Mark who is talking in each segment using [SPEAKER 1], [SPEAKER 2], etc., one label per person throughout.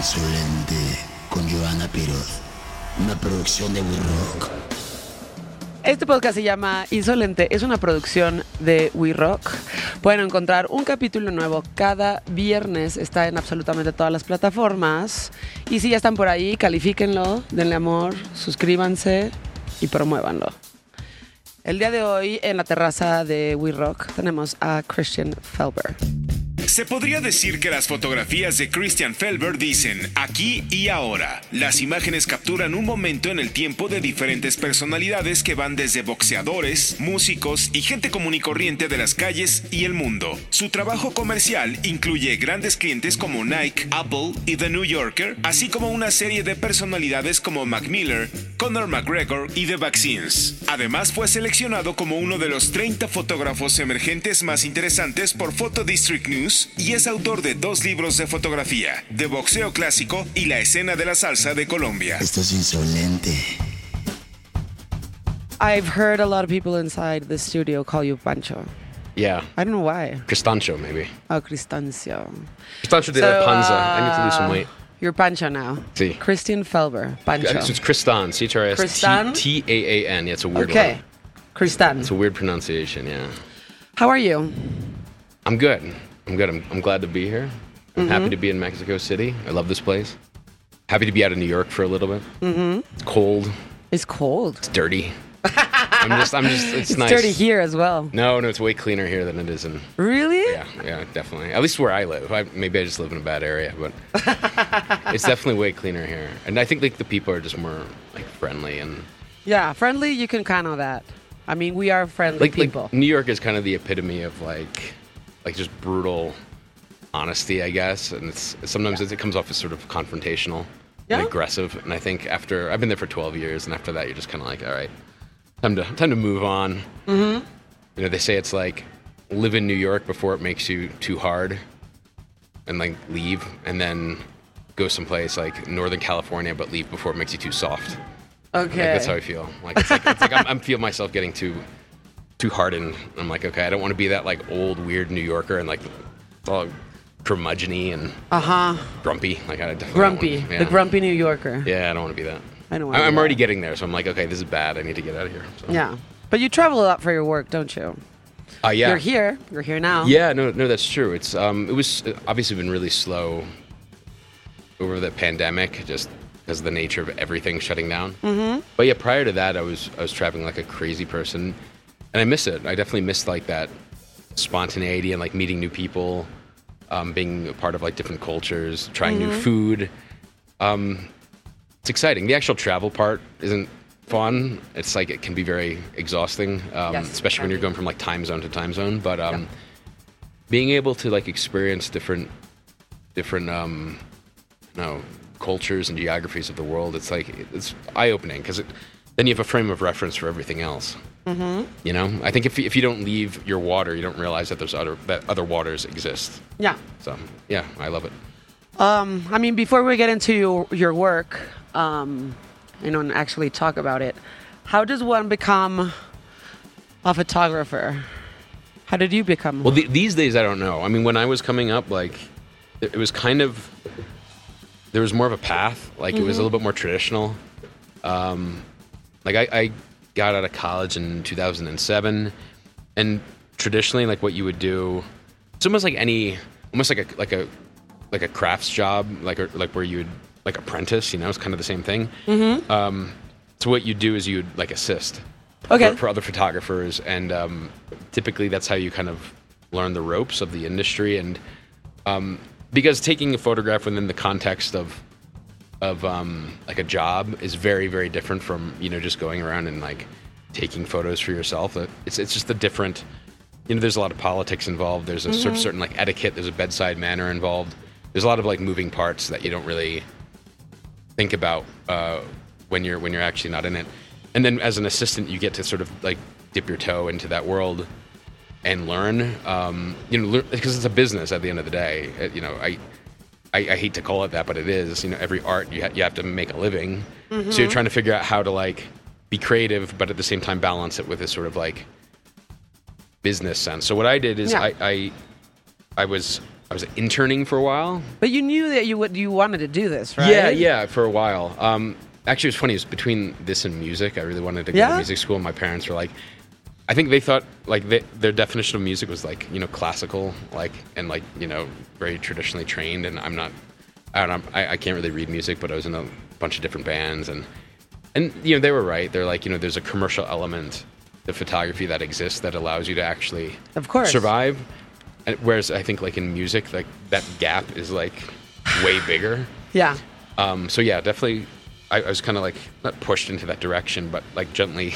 [SPEAKER 1] Insolente con Joana Piroz. Una producción de We Rock.
[SPEAKER 2] Este podcast se llama Insolente, es una producción de We Rock. Pueden encontrar un capítulo nuevo cada viernes, está en absolutamente todas las plataformas. Y si ya están por ahí, califíquenlo, denle amor, suscríbanse y promuévanlo. El día de hoy en la terraza de We Rock tenemos a Christian Felber.
[SPEAKER 3] Se podría decir que las fotografías de Christian Felber dicen aquí y ahora. Las imágenes capturan un momento en el tiempo de diferentes personalidades que van desde boxeadores, músicos y gente común y corriente de las calles y el mundo. Su trabajo comercial incluye grandes clientes como Nike, Apple y The New Yorker, así como una serie de personalidades como Mac Miller, Conor McGregor y The Vaccines. Además fue seleccionado como uno de los 30 fotógrafos emergentes más interesantes por Photo District News y es autor de dos libros de fotografía, de boxeo clásico y la escena de la salsa de Colombia.
[SPEAKER 1] Esto es insolente.
[SPEAKER 2] I've heard a lot of people inside the studio call you Pancho.
[SPEAKER 4] Yeah.
[SPEAKER 2] I don't know why.
[SPEAKER 4] Cristancho, maybe.
[SPEAKER 2] Oh, Cristancio.
[SPEAKER 4] Cristancho de la panza. I need to lose some
[SPEAKER 2] uh,
[SPEAKER 4] weight.
[SPEAKER 2] You're Pancho now.
[SPEAKER 4] Sí.
[SPEAKER 2] Christian Felber, Pancho.
[SPEAKER 4] It's, it's Cristan.
[SPEAKER 2] Cristan?
[SPEAKER 4] C-H-R-I-S-T-A-A-N. Yeah, it's a weird
[SPEAKER 2] okay.
[SPEAKER 4] one.
[SPEAKER 2] Christan.
[SPEAKER 4] It's a weird pronunciation, yeah.
[SPEAKER 2] How are you?
[SPEAKER 4] I'm good. I'm good. I'm, I'm glad to be here. I'm happy to be in Mexico City. I love this place. Happy to be out of New York for a little bit. Mm-hmm. It's cold.
[SPEAKER 2] It's cold.
[SPEAKER 4] It's dirty. I'm just, I'm just, it's,
[SPEAKER 2] It's
[SPEAKER 4] nice.
[SPEAKER 2] dirty here as well.
[SPEAKER 4] No, no, it's way cleaner here than it is in.
[SPEAKER 2] Really?
[SPEAKER 4] Yeah, yeah, definitely. At least where I live. I, maybe I just live in a bad area, but it's definitely way cleaner here. And I think like the people are just more like friendly and
[SPEAKER 2] Yeah, friendly, you can count on that. I mean, we are friendly
[SPEAKER 4] like,
[SPEAKER 2] people.
[SPEAKER 4] like New York is kind of the epitome of like like just brutal honesty, I guess. And it's sometimes it comes off as sort of confrontational
[SPEAKER 2] Yeah?
[SPEAKER 4] and aggressive. And I think after I've been there for 12 years, and after that, you're just kind of like, all right, time to time to move on. Mm-hmm. You know, they say it's like live in New York before it makes you too hard, and like leave, and then go someplace like Northern California, but leave before it makes you too soft.
[SPEAKER 2] okay.
[SPEAKER 4] Like, that's how I feel. Like it's like, it's like I'm, I'm feel myself getting too too hardened. I'm like, okay, I don't want to be that like old weird New Yorker and like all curmudgeony and
[SPEAKER 2] uh huh.
[SPEAKER 4] grumpy. Like I definitely
[SPEAKER 2] Grumpy.
[SPEAKER 4] wanna- yeah.
[SPEAKER 2] The grumpy New Yorker.
[SPEAKER 4] Yeah, I don't want to be that.
[SPEAKER 2] I don't
[SPEAKER 4] I- I'm already
[SPEAKER 2] that.
[SPEAKER 4] getting there, so I'm like, okay, this is bad. I need to get out of here. So.
[SPEAKER 2] Yeah. But you travel a lot for your work, don't you?
[SPEAKER 4] Uh, yeah.
[SPEAKER 2] You're here. You're here now.
[SPEAKER 4] Yeah, no, no, that's true. It's um, it was obviously been really slow over the pandemic, just because of the nature of everything shutting down. Mm-hmm. But yeah, prior to that, I was I was traveling like a crazy person, and I miss it. I definitely miss like that spontaneity and like meeting new people, um, being a part of like different cultures, trying new food. Um, it's exciting. The actual travel part isn't fun. It's like it can be very exhausting, um,
[SPEAKER 2] Yes,
[SPEAKER 4] especially when you're going from like time zone to time zone. But um, being able to like experience different, different, um, you know, cultures and geographies of the world, it's like it's eye opening because it, then you have a frame of reference for everything else. Mm-hmm. You know, I think if you- if you don't leave your water, you don't realize that there's other that other waters exist.
[SPEAKER 2] Yeah.
[SPEAKER 4] So yeah, I love it.
[SPEAKER 2] Um, I mean, before we get into your, your work, um, you know, and actually talk about it, how does one become a photographer? How did you become?
[SPEAKER 4] Well, the, these days I don't know. I mean, when I was coming up, like it, it was kind of there was more of a path. Like it was a little bit more traditional. Um, like I, I got out of college in 2007, and traditionally, like what you would do, it's almost like any, almost like a like a like a crafts job, like a, like where you would like apprentice. You know, it's kind of the same thing. Mm-hmm. Um, so what you do is you'd like assist
[SPEAKER 2] Okay.
[SPEAKER 4] for, for other photographers, and um, typically that's how you kind of learn the ropes of the industry. And um, because taking a photograph within the context of of um, like a job is very very different from you know just going around and like taking photos for yourself. It's it's just a different. You know, there's a lot of politics involved. There's a cer- certain like etiquette. There's a bedside manner involved. There's a lot of like moving parts that you don't really think about uh, when you're when you're actually not in it. And then as an assistant, you get to sort of like dip your toe into that world and learn. Um, you know, because it's a business at the end of the day. Uh, you know, I, I I hate to call it that, but it is. You know, every art you ha- you have to make a living. So you're trying to figure out how to like be creative, but at the same time balance it with this sort of like business sense. So what I did is
[SPEAKER 2] Yeah.
[SPEAKER 4] I, I I was I was interning for a while.
[SPEAKER 2] But you knew that you would you wanted to do this, right?
[SPEAKER 4] Yeah, yeah, for a while. Um, actually, it was funny. It was between this and music. I really wanted to go
[SPEAKER 2] Yeah?
[SPEAKER 4] to music school. My parents were like, I think they thought like they, their definition of music was like you know classical, like and like you know very traditionally trained. And I'm not. I don't know. I, I can't really read music, but I was in a bunch of different bands, and and you know they were right. They're like you know there's a commercial element to photography that exists that allows you to actually
[SPEAKER 2] Of course.
[SPEAKER 4] survive. And whereas I think like in music, like that gap is like way bigger.
[SPEAKER 2] Yeah.
[SPEAKER 4] Um, so yeah, definitely, I, I was kind of like not pushed into that direction, but like gently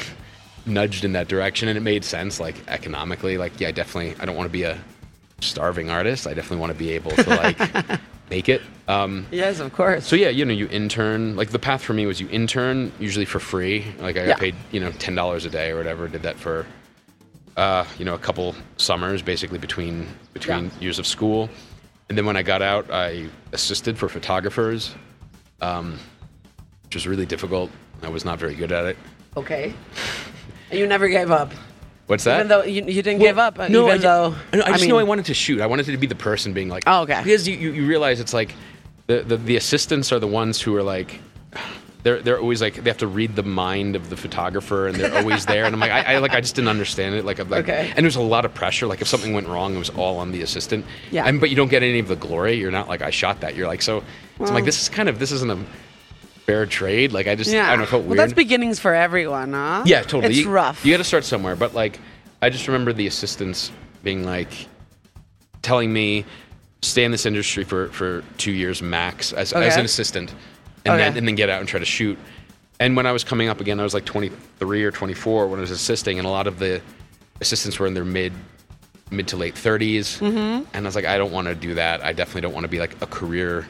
[SPEAKER 4] nudged in that direction, and it made sense, like economically. Like, yeah, I definitely, I don't want to be a starving artist. I definitely want to be able to like make it. Um,
[SPEAKER 2] Yes, of course.
[SPEAKER 4] so yeah, you know, you intern. Like the path for me was you intern usually for free. Like I got
[SPEAKER 2] Yeah.
[SPEAKER 4] paid, you know, ten dollars a day or whatever. Did that for, uh, you know, a couple summers, basically between between
[SPEAKER 2] Yeah.
[SPEAKER 4] years of school. And then when I got out, I assisted for photographers, um, which was really difficult. I was not very good at it.
[SPEAKER 2] okay. And you never gave up.
[SPEAKER 4] What's that?
[SPEAKER 2] Even though you, you didn't give up,
[SPEAKER 4] no,
[SPEAKER 2] even
[SPEAKER 4] I,
[SPEAKER 2] though
[SPEAKER 4] I, I just
[SPEAKER 2] mean,
[SPEAKER 4] know I wanted to shoot. I wanted to be the person being like,
[SPEAKER 2] Oh, okay.
[SPEAKER 4] Because you, you, you realize it's like the, the the assistants are the ones who are like. They're, they're always like they have to read the mind of the photographer and they're always there and I'm like I, I like I just didn't understand it like I'm like
[SPEAKER 2] Okay.
[SPEAKER 4] and there's a lot of pressure like if something went wrong it was all on the assistant
[SPEAKER 2] Yeah.
[SPEAKER 4] and but you don't get any of the glory you're not like I shot that you're like so, so I'm like mm. this is kind of this isn't a fair trade like I just
[SPEAKER 2] Yeah.
[SPEAKER 4] I don't know felt
[SPEAKER 2] well, that's beginnings for everyone, huh?
[SPEAKER 4] yeah, totally.
[SPEAKER 2] It's
[SPEAKER 4] you,
[SPEAKER 2] rough.
[SPEAKER 4] You got to start somewhere, but like, I just remember the assistants being like, telling me, stay in this industry for for two years max as, as an assistant, and
[SPEAKER 2] Okay.
[SPEAKER 4] then and then get out and try to shoot. And when I was coming up again, I was like 23 or 24 when I was assisting, and a lot of the assistants were in their mid mid to late 30s, mm-hmm. and I was like, I don't want to do that. I definitely don't want to be like a career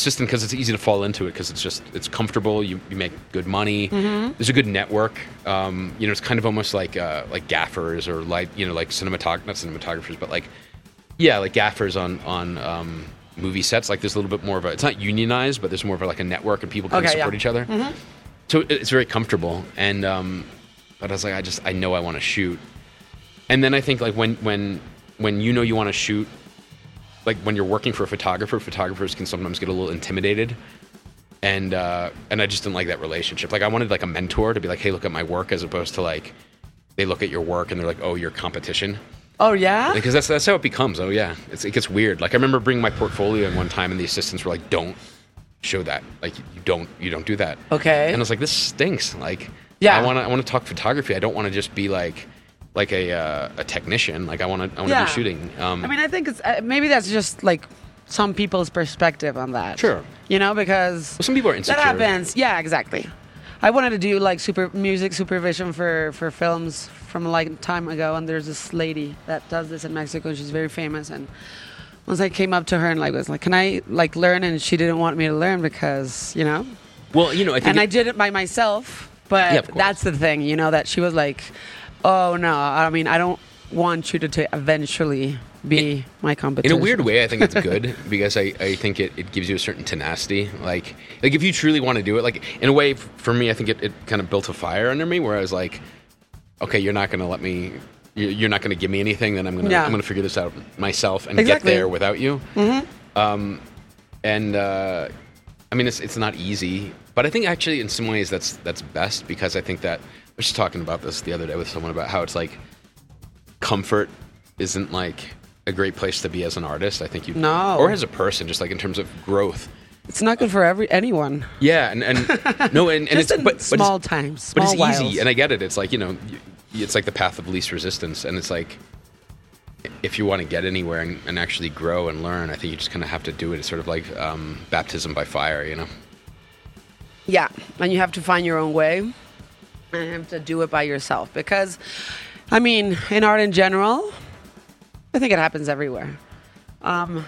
[SPEAKER 4] assistant because it's easy to fall into it because it's just it's comfortable. You, you make good money. There's a good network. Um, you know, it's kind of almost like uh, like gaffers or like you know like cinematog not cinematographers, but like yeah, like gaffers on on um, movie sets. Like there's a little bit more of a. It's not unionized, but there's more of a, like a network and people can
[SPEAKER 2] Okay,
[SPEAKER 4] support
[SPEAKER 2] yeah.
[SPEAKER 4] each other. So it- it's very comfortable. And um, but I was like, I just I know I want to shoot. And then I think like when when when you know you want to shoot, like when you're working for a photographer, photographers can sometimes get a little intimidated. And uh, and I just didn't like that relationship. Like I wanted like a mentor to be like, hey, look at my work, as opposed to like they look at your work and they're like, oh, you're competition
[SPEAKER 2] oh yeah.
[SPEAKER 4] because that's that's how it becomes. Oh yeah, it's, it gets weird. Like I remember bringing my portfolio in one time, and the assistants were like, "Don't show that. Like you don't you don't do that."
[SPEAKER 2] Okay.
[SPEAKER 4] And I was like, "This stinks." Like
[SPEAKER 2] Yeah.
[SPEAKER 4] I want to I want to talk photography. I don't want to just be like like a uh, a technician. Like I want to I want to
[SPEAKER 2] Yeah.
[SPEAKER 4] be shooting. Um,
[SPEAKER 2] I mean, I think it's uh, maybe that's just like some people's perspective on that.
[SPEAKER 4] Sure.
[SPEAKER 2] You know, because
[SPEAKER 4] well, some people are insecure.
[SPEAKER 2] that happens. Yeah, exactly. I wanted to do like super music supervision for for films from like time ago, and there's this lady that does this in Mexico. She's very famous, and once I came up to her and like was like, "Can I like learn?" and she didn't want me to learn because you know,
[SPEAKER 4] Well, you know, I think
[SPEAKER 2] and I did it by myself. But
[SPEAKER 4] Yeah,
[SPEAKER 2] that's the thing, you know, that she was like, "Oh no, I mean, I don't want you to, to eventually be my competition.
[SPEAKER 4] in a weird way, I think it's good because I, I think it, it gives you a certain tenacity. Like like if you truly want to do it, like in a way for me, I think it, it kind of built a fire under me where I was like, okay, you're not going to let me, you- you're not going to give me anything, then I'm going to
[SPEAKER 2] Yeah.
[SPEAKER 4] I'm going to figure this out myself and
[SPEAKER 2] Exactly.
[SPEAKER 4] get there without you. Mm-hmm. Um, and uh, I mean, it's it's not easy, but I think actually in some ways that's that's best because I think that was just talking about this the other day with someone about how it's like comfort isn't like a great place to be as an artist. I think you
[SPEAKER 2] No.
[SPEAKER 4] or as a person, just like in terms of growth.
[SPEAKER 2] It's not good for every anyone.
[SPEAKER 4] Yeah, and, and no, and, and it's but, but
[SPEAKER 2] small
[SPEAKER 4] it's,
[SPEAKER 2] times,
[SPEAKER 4] but it's
[SPEAKER 2] small
[SPEAKER 4] easy, and I get it. It's like you know, it's like the path of least resistance, and it's like if you want to get anywhere and, and actually grow and learn, I think you just kind of have to do it. It's sort of like um, baptism by fire, you know.
[SPEAKER 2] Yeah, and you have to find your own way, and you have to do it by yourself because, I mean, in art in general, I think it happens everywhere. Um,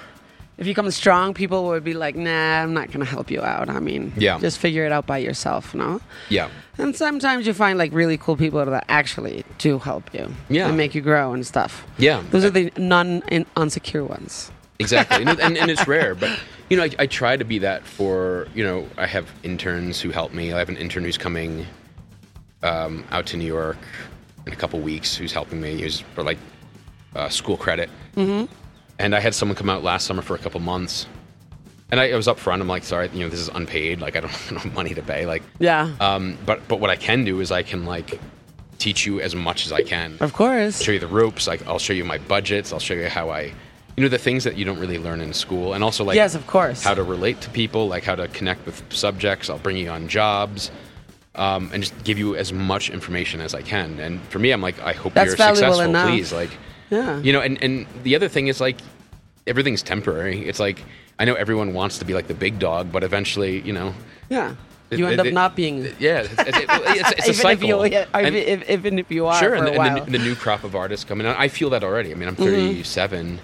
[SPEAKER 2] if you come strong, people would be like, "Nah, I'm not gonna help you out." I mean,
[SPEAKER 4] Yeah.
[SPEAKER 2] just figure it out by yourself, no?
[SPEAKER 4] Yeah.
[SPEAKER 2] And sometimes you find like really cool people that actually do help you,
[SPEAKER 4] Yeah.
[SPEAKER 2] and make you grow and stuff.
[SPEAKER 4] Yeah.
[SPEAKER 2] those are the non in- unsecure ones.
[SPEAKER 4] exactly and, and, and it's rare but you know I, I try to be that for you know i have interns who help me i have an intern who's coming um, out to new york in a couple weeks who's helping me who's for like uh, school credit mm-hmm. and I had someone come out last summer for a couple months, and I, I was upfront. I'm like, sorry, you know, this is unpaid. Like, I don't, I don't have money to pay. Like,
[SPEAKER 2] Yeah.
[SPEAKER 4] um, but but what I can do is I can like teach you as much as I can.
[SPEAKER 2] of course.
[SPEAKER 4] Show you the ropes. Like, I'll show you my budgets. I'll show you how I, you know, the things that you don't really learn in school, and also like
[SPEAKER 2] yes, of course.
[SPEAKER 4] how to relate to people, like how to connect with subjects. I'll bring you on jobs. Um, and just give you as much information as I can. And for me, I'm like, I hope
[SPEAKER 2] That's
[SPEAKER 4] you're successful,
[SPEAKER 2] enough.
[SPEAKER 4] please. Like,
[SPEAKER 2] Yeah.
[SPEAKER 4] you know, and, and the other thing is like everything's temporary. It's like I know everyone wants to be like the big dog, but eventually, you know,
[SPEAKER 2] yeah.
[SPEAKER 4] it-
[SPEAKER 2] You end
[SPEAKER 4] it-
[SPEAKER 2] up not being.
[SPEAKER 4] yeah, it's, it's, it's, a cycle.
[SPEAKER 2] If you, yeah,
[SPEAKER 4] And-
[SPEAKER 2] if, if, even if you are
[SPEAKER 4] sure,
[SPEAKER 2] for
[SPEAKER 4] and,
[SPEAKER 2] a
[SPEAKER 4] the,
[SPEAKER 2] while.
[SPEAKER 4] and the, the new crop of artists coming out, I feel that already. I mean, I'm
[SPEAKER 2] Mm-hmm.
[SPEAKER 4] 37,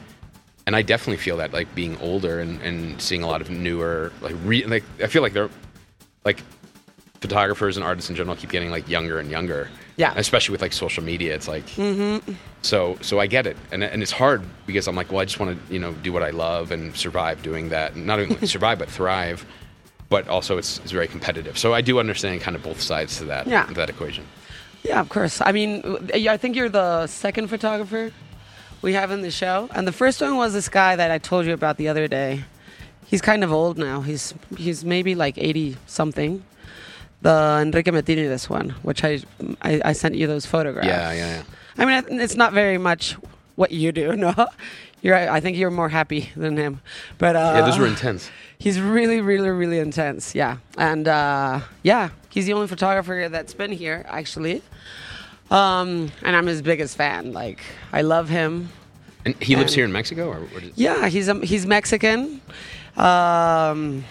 [SPEAKER 4] and I definitely feel that like being older and, and seeing a lot of newer like re, like I feel like they're like photographers and artists in general keep getting like younger and younger.
[SPEAKER 2] Yeah.
[SPEAKER 4] Especially with like social media, it's like Mm-hmm. so so I get it, and and it's hard because I'm like, well, I just want to you know do what I love and survive doing that, and not only survive but thrive. But also, it's, it's very competitive. So I do understand kind of both sides to that
[SPEAKER 2] Yeah.
[SPEAKER 4] that equation.
[SPEAKER 2] Yeah, of course. I mean, I think you're the second photographer we have in the show, and the first one was this guy that I told you about the other day. He's kind of old now. He's he's maybe like eighty something. The Enrique Metinides, one, which I, I I sent you those photographs.
[SPEAKER 4] Yeah, yeah, yeah.
[SPEAKER 2] I mean, it's not very much what you do. No, you're. I think you're more happy than him. But uh,
[SPEAKER 4] Yeah, those were intense.
[SPEAKER 2] He's really, really, really intense. Yeah, and uh, yeah, he's the only photographer that's been here actually. Um, and I'm his biggest fan. Like, I love him.
[SPEAKER 4] And he lives here in Mexico, or
[SPEAKER 2] Yeah, he's um, he's Mexican. Um,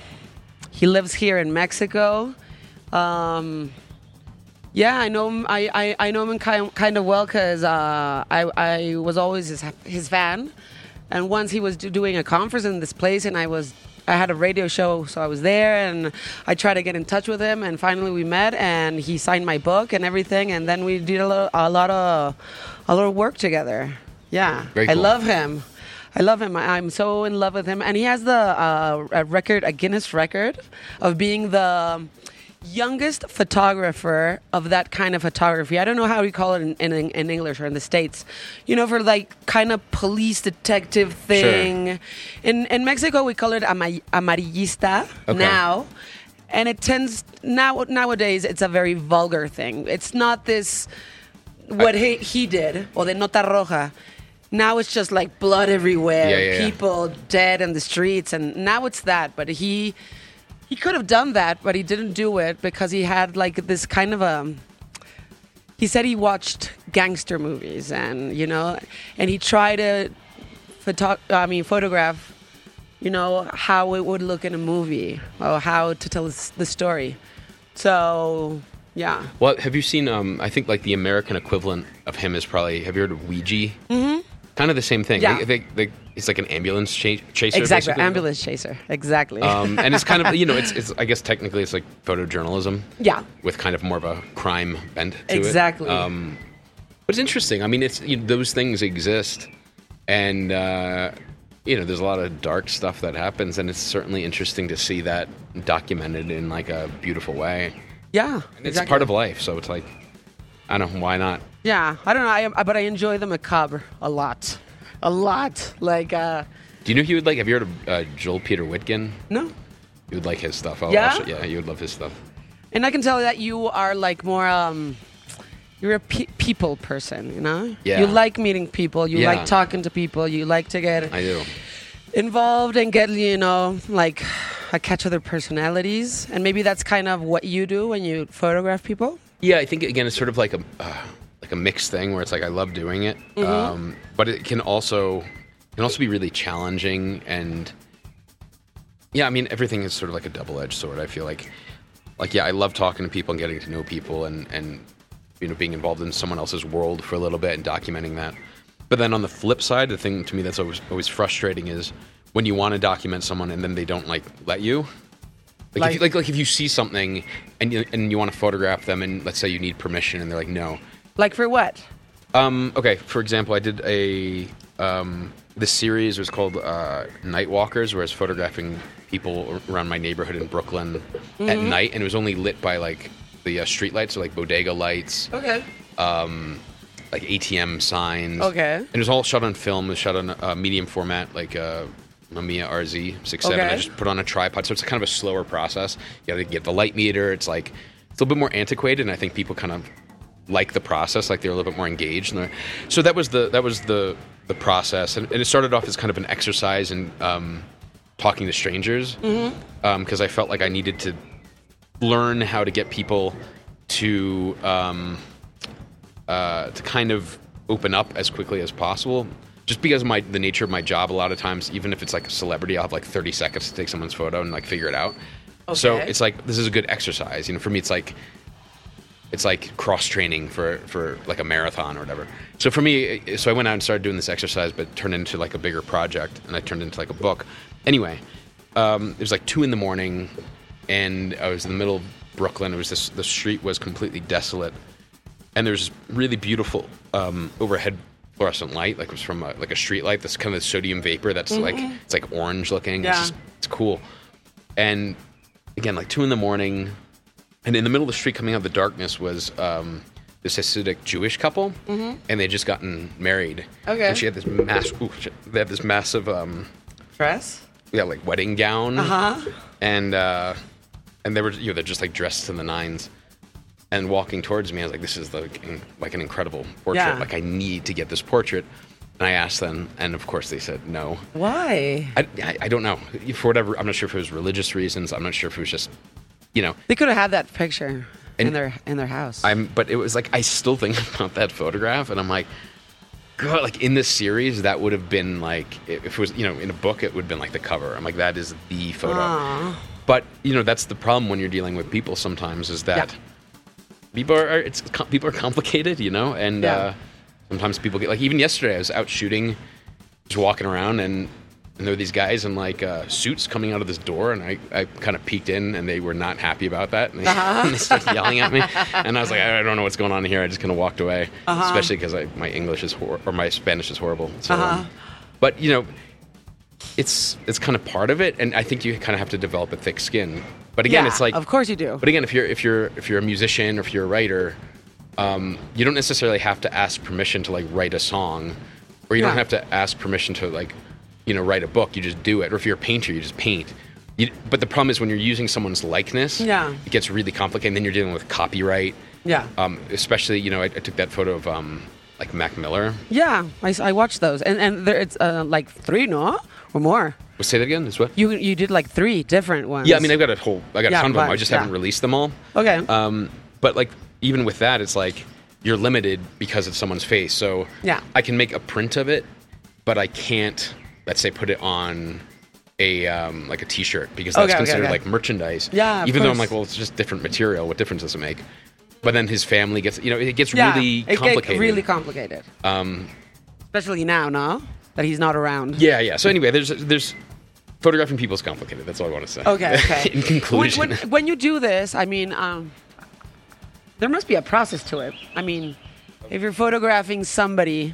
[SPEAKER 2] he lives here in Mexico. Um, yeah, I know him. I, I, I know him kind kind of well because uh, I I was always his his fan, and once he was do- doing a conference in this place, and I was I had a radio show, so I was there, and I tried to get in touch with him, and finally we met, and he signed my book and everything, and then we did a lot, a lot of a lot of work together. Yeah,
[SPEAKER 4] Very
[SPEAKER 2] I love him. I love him. I, I'm so in love with him, and he has the uh, a record, a Guinness record, of being the youngest photographer of that kind of photography. I don't know how we call it in, in, in English or in the States. You know, for like kind of police detective thing. Sure. In in Mexico, we call it ama- amarillista
[SPEAKER 4] Okay.
[SPEAKER 2] now. And it tends now nowadays it's a very vulgar thing. It's not this what he, he did or the nota roja. Now it's just like blood everywhere,
[SPEAKER 4] Yeah, yeah, yeah.
[SPEAKER 2] people dead in the streets, and now it's that. But he he could have done that, but he didn't do it because he had like this kind of a. He said he watched gangster movies, and you know, and he tried to photo- I mean, photograph, you know, how it would look in a movie or how to tell the story. So, yeah.
[SPEAKER 4] Well, have you seen? Um, I think like the American equivalent of him is probably. Have you heard of Weegee? Mm-hmm. Kind of the same thing.
[SPEAKER 2] Yeah.
[SPEAKER 4] They, they, they, it's like an ambulance cha- chaser.
[SPEAKER 2] Exactly,
[SPEAKER 4] basically.
[SPEAKER 2] ambulance chaser. Exactly.
[SPEAKER 4] Um, and it's kind of you know it's, it's I guess technically it's like photojournalism.
[SPEAKER 2] Yeah.
[SPEAKER 4] With kind of more of a crime bent to it.
[SPEAKER 2] Exactly.
[SPEAKER 4] Um, but it's interesting. I mean, it's you know, those things exist, and uh, you know, there's a lot of dark stuff that happens, and it's certainly interesting to see that documented in like a beautiful way.
[SPEAKER 2] yeah.
[SPEAKER 4] And it's part of life, so it's like, I don't know, why not?
[SPEAKER 2] Yeah, I don't know, I, I- but I enjoy the macabre a lot, a lot. Like, uh,
[SPEAKER 4] Do you know who you would like? Have you heard of uh, Joel Peter Witkin?
[SPEAKER 2] no,
[SPEAKER 4] You would like his stuff. I'll,
[SPEAKER 2] Yeah?
[SPEAKER 4] Yeah, you would love his stuff.
[SPEAKER 2] and I can tell that you are like more, um, you're a pe- people person, you know.
[SPEAKER 4] Yeah.
[SPEAKER 2] You like meeting people. You
[SPEAKER 4] Yeah.
[SPEAKER 2] like talking to people. You like to get
[SPEAKER 4] I do.
[SPEAKER 2] involved and get you know like a catch of their personalities, and maybe that's kind of what you do when you photograph people.
[SPEAKER 4] Yeah, I think again it's sort of like a uh, like a mixed thing where it's like I love doing it,
[SPEAKER 2] Mm-hmm.
[SPEAKER 4] um, but it can also can also be really challenging and yeah, I mean everything is sort of like a double edged sword. I feel like like yeah, I love talking to people and getting to know people and and you know being involved in someone else's world for a little bit and documenting that. But then on the flip side, the thing to me that's always always frustrating is when you want to document someone and then they don't like let you. Like,
[SPEAKER 2] Like-
[SPEAKER 4] if you, like like if you see something and you, and you want to photograph them and let's say you need permission and they're like no.
[SPEAKER 2] Like for what?
[SPEAKER 4] Um, okay, for example, I did a um, this series was called uh, Night Walkers, where I was photographing people around my neighborhood in Brooklyn at night, and it was only lit by like the uh, street lights, so like bodega lights,
[SPEAKER 2] Okay.
[SPEAKER 4] Um, like ATM signs.
[SPEAKER 2] Okay.
[SPEAKER 4] And it was all shot on film. It was shot on a medium format, like a Mamiya RZ67. I just put on a tripod, so it's kind of a slower process. You got to get the light meter. It's like it's a little bit more antiquated, and I think people kind of like the process, like they're a little bit more engaged. So that was the that was the the process, and, and it started off as kind of an exercise in um, talking to strangers, because I felt like I needed to learn how to get people to um, uh, to kind of open up as quickly as possible. Just because of my the nature of my job, a lot of times, even if it's like a celebrity, I'll have like 30 seconds to take someone's photo and like figure it out.
[SPEAKER 2] Okay.
[SPEAKER 4] So it's like this is a good exercise. You know, for me, it's like it's like cross training for for like a marathon or whatever. So for me, so I went out and started doing this exercise, but it turned into like a bigger project, and I turned into like a book. Anyway, um, it was like two in the morning, and I was in the middle of Brooklyn. It was this the street was completely desolate, and there's this really beautiful um, overhead fluorescent light, like it was from a, like a street light. This kind of sodium vapor that's like it's like orange looking.
[SPEAKER 2] Yeah.
[SPEAKER 4] It's, just- it's cool, and again, like two in the morning, and in the middle of the street, coming out of the darkness, was um, this Hasidic Jewish couple, and they just gotten married.
[SPEAKER 2] Mm-hmm. Okay.
[SPEAKER 4] And she had this mass. Ooh, they had this massive, um,
[SPEAKER 2] Dress?
[SPEAKER 4] yeah, like wedding gown.
[SPEAKER 2] Uh huh.
[SPEAKER 4] And uh, and they were, you know, they're just like dressed to the nines. And walking towards me, I was like, "This is like, like an incredible portrait.
[SPEAKER 2] Yeah.
[SPEAKER 4] Like, I need to get this portrait." And I asked them, and of course they said no.
[SPEAKER 2] Why?
[SPEAKER 4] I, I, I don't know for whatever. I'm not sure if it was religious reasons. I'm not sure if it was just, you know,
[SPEAKER 2] They could have had that picture in their in their house.
[SPEAKER 4] I'm, but it was like I still think about that photograph, and I'm like, God, like in this series, that would have been like if it was, you know, in a book, it would have been like the cover. I'm like, that is the photo.
[SPEAKER 2] Aw.
[SPEAKER 4] But you know, that's the problem when you're dealing with people. Sometimes is that
[SPEAKER 2] Yeah.
[SPEAKER 4] People are it's people are complicated, you know, and
[SPEAKER 2] Yeah.
[SPEAKER 4] uh, sometimes people get like even yesterday, I was out shooting, just walking around, and and there were these guys in like uh, suits coming out of this door, and I, I kind of peeked in, and they were not happy about that, and they,
[SPEAKER 2] Uh-huh.
[SPEAKER 4] and they started yelling at me, and I was like, I don't know what's going on here. I just kind of walked away, especially because my English is hor- or my Spanish is horrible. So, um,
[SPEAKER 2] Uh-huh.
[SPEAKER 4] but you know, it's it's kind of part of it, and I think you kind of have to develop a thick skin. But again,
[SPEAKER 2] yeah,
[SPEAKER 4] it's like
[SPEAKER 2] of course you do.
[SPEAKER 4] but again, if you're if you're if you're a musician or if you're a writer, um, you don't necessarily have to ask permission to like write a song, or you don't have to ask permission to like, you know, write a book. You just do it. Or if you're a painter, you just paint. You, but the problem is when you're using someone's likeness,
[SPEAKER 2] Yeah.
[SPEAKER 4] it gets really complicated. And then you're dealing with copyright.
[SPEAKER 2] Yeah.
[SPEAKER 4] Um, especially, you know, I, I took that photo of um, like Mac Miller.
[SPEAKER 2] yeah, I, I watched those, and and there it's uh, like three, no, or more.
[SPEAKER 4] Well, say that again. Is what?
[SPEAKER 2] You you did like three different ones.
[SPEAKER 4] Yeah, I mean, I've got a whole, I got
[SPEAKER 2] Yeah,
[SPEAKER 4] a ton of them. I just
[SPEAKER 2] yeah.
[SPEAKER 4] haven't released them all.
[SPEAKER 2] Okay.
[SPEAKER 4] Um, but like even with that, it's like you're limited because it's someone's face. So
[SPEAKER 2] Yeah.
[SPEAKER 4] I can make a print of it, but I can't. Let's say put it on a um, like a T-shirt because that's
[SPEAKER 2] Okay, okay,
[SPEAKER 4] considered
[SPEAKER 2] okay.
[SPEAKER 4] like merchandise.
[SPEAKER 2] Yeah, of
[SPEAKER 4] Even though I'm like, well, it's just different material. What difference does it make? But then his family gets, you know, it gets
[SPEAKER 2] yeah,
[SPEAKER 4] really
[SPEAKER 2] it
[SPEAKER 4] complicated.
[SPEAKER 2] really complicated.
[SPEAKER 4] um,
[SPEAKER 2] Especially now, no, that he's not around.
[SPEAKER 4] yeah, yeah. So anyway, there's there's photographing people is complicated. That's all I want to say.
[SPEAKER 2] Okay. Okay.
[SPEAKER 4] In conclusion.
[SPEAKER 2] when, when, when you do this, I mean, um, there must be a process to it. I mean, if you're photographing somebody,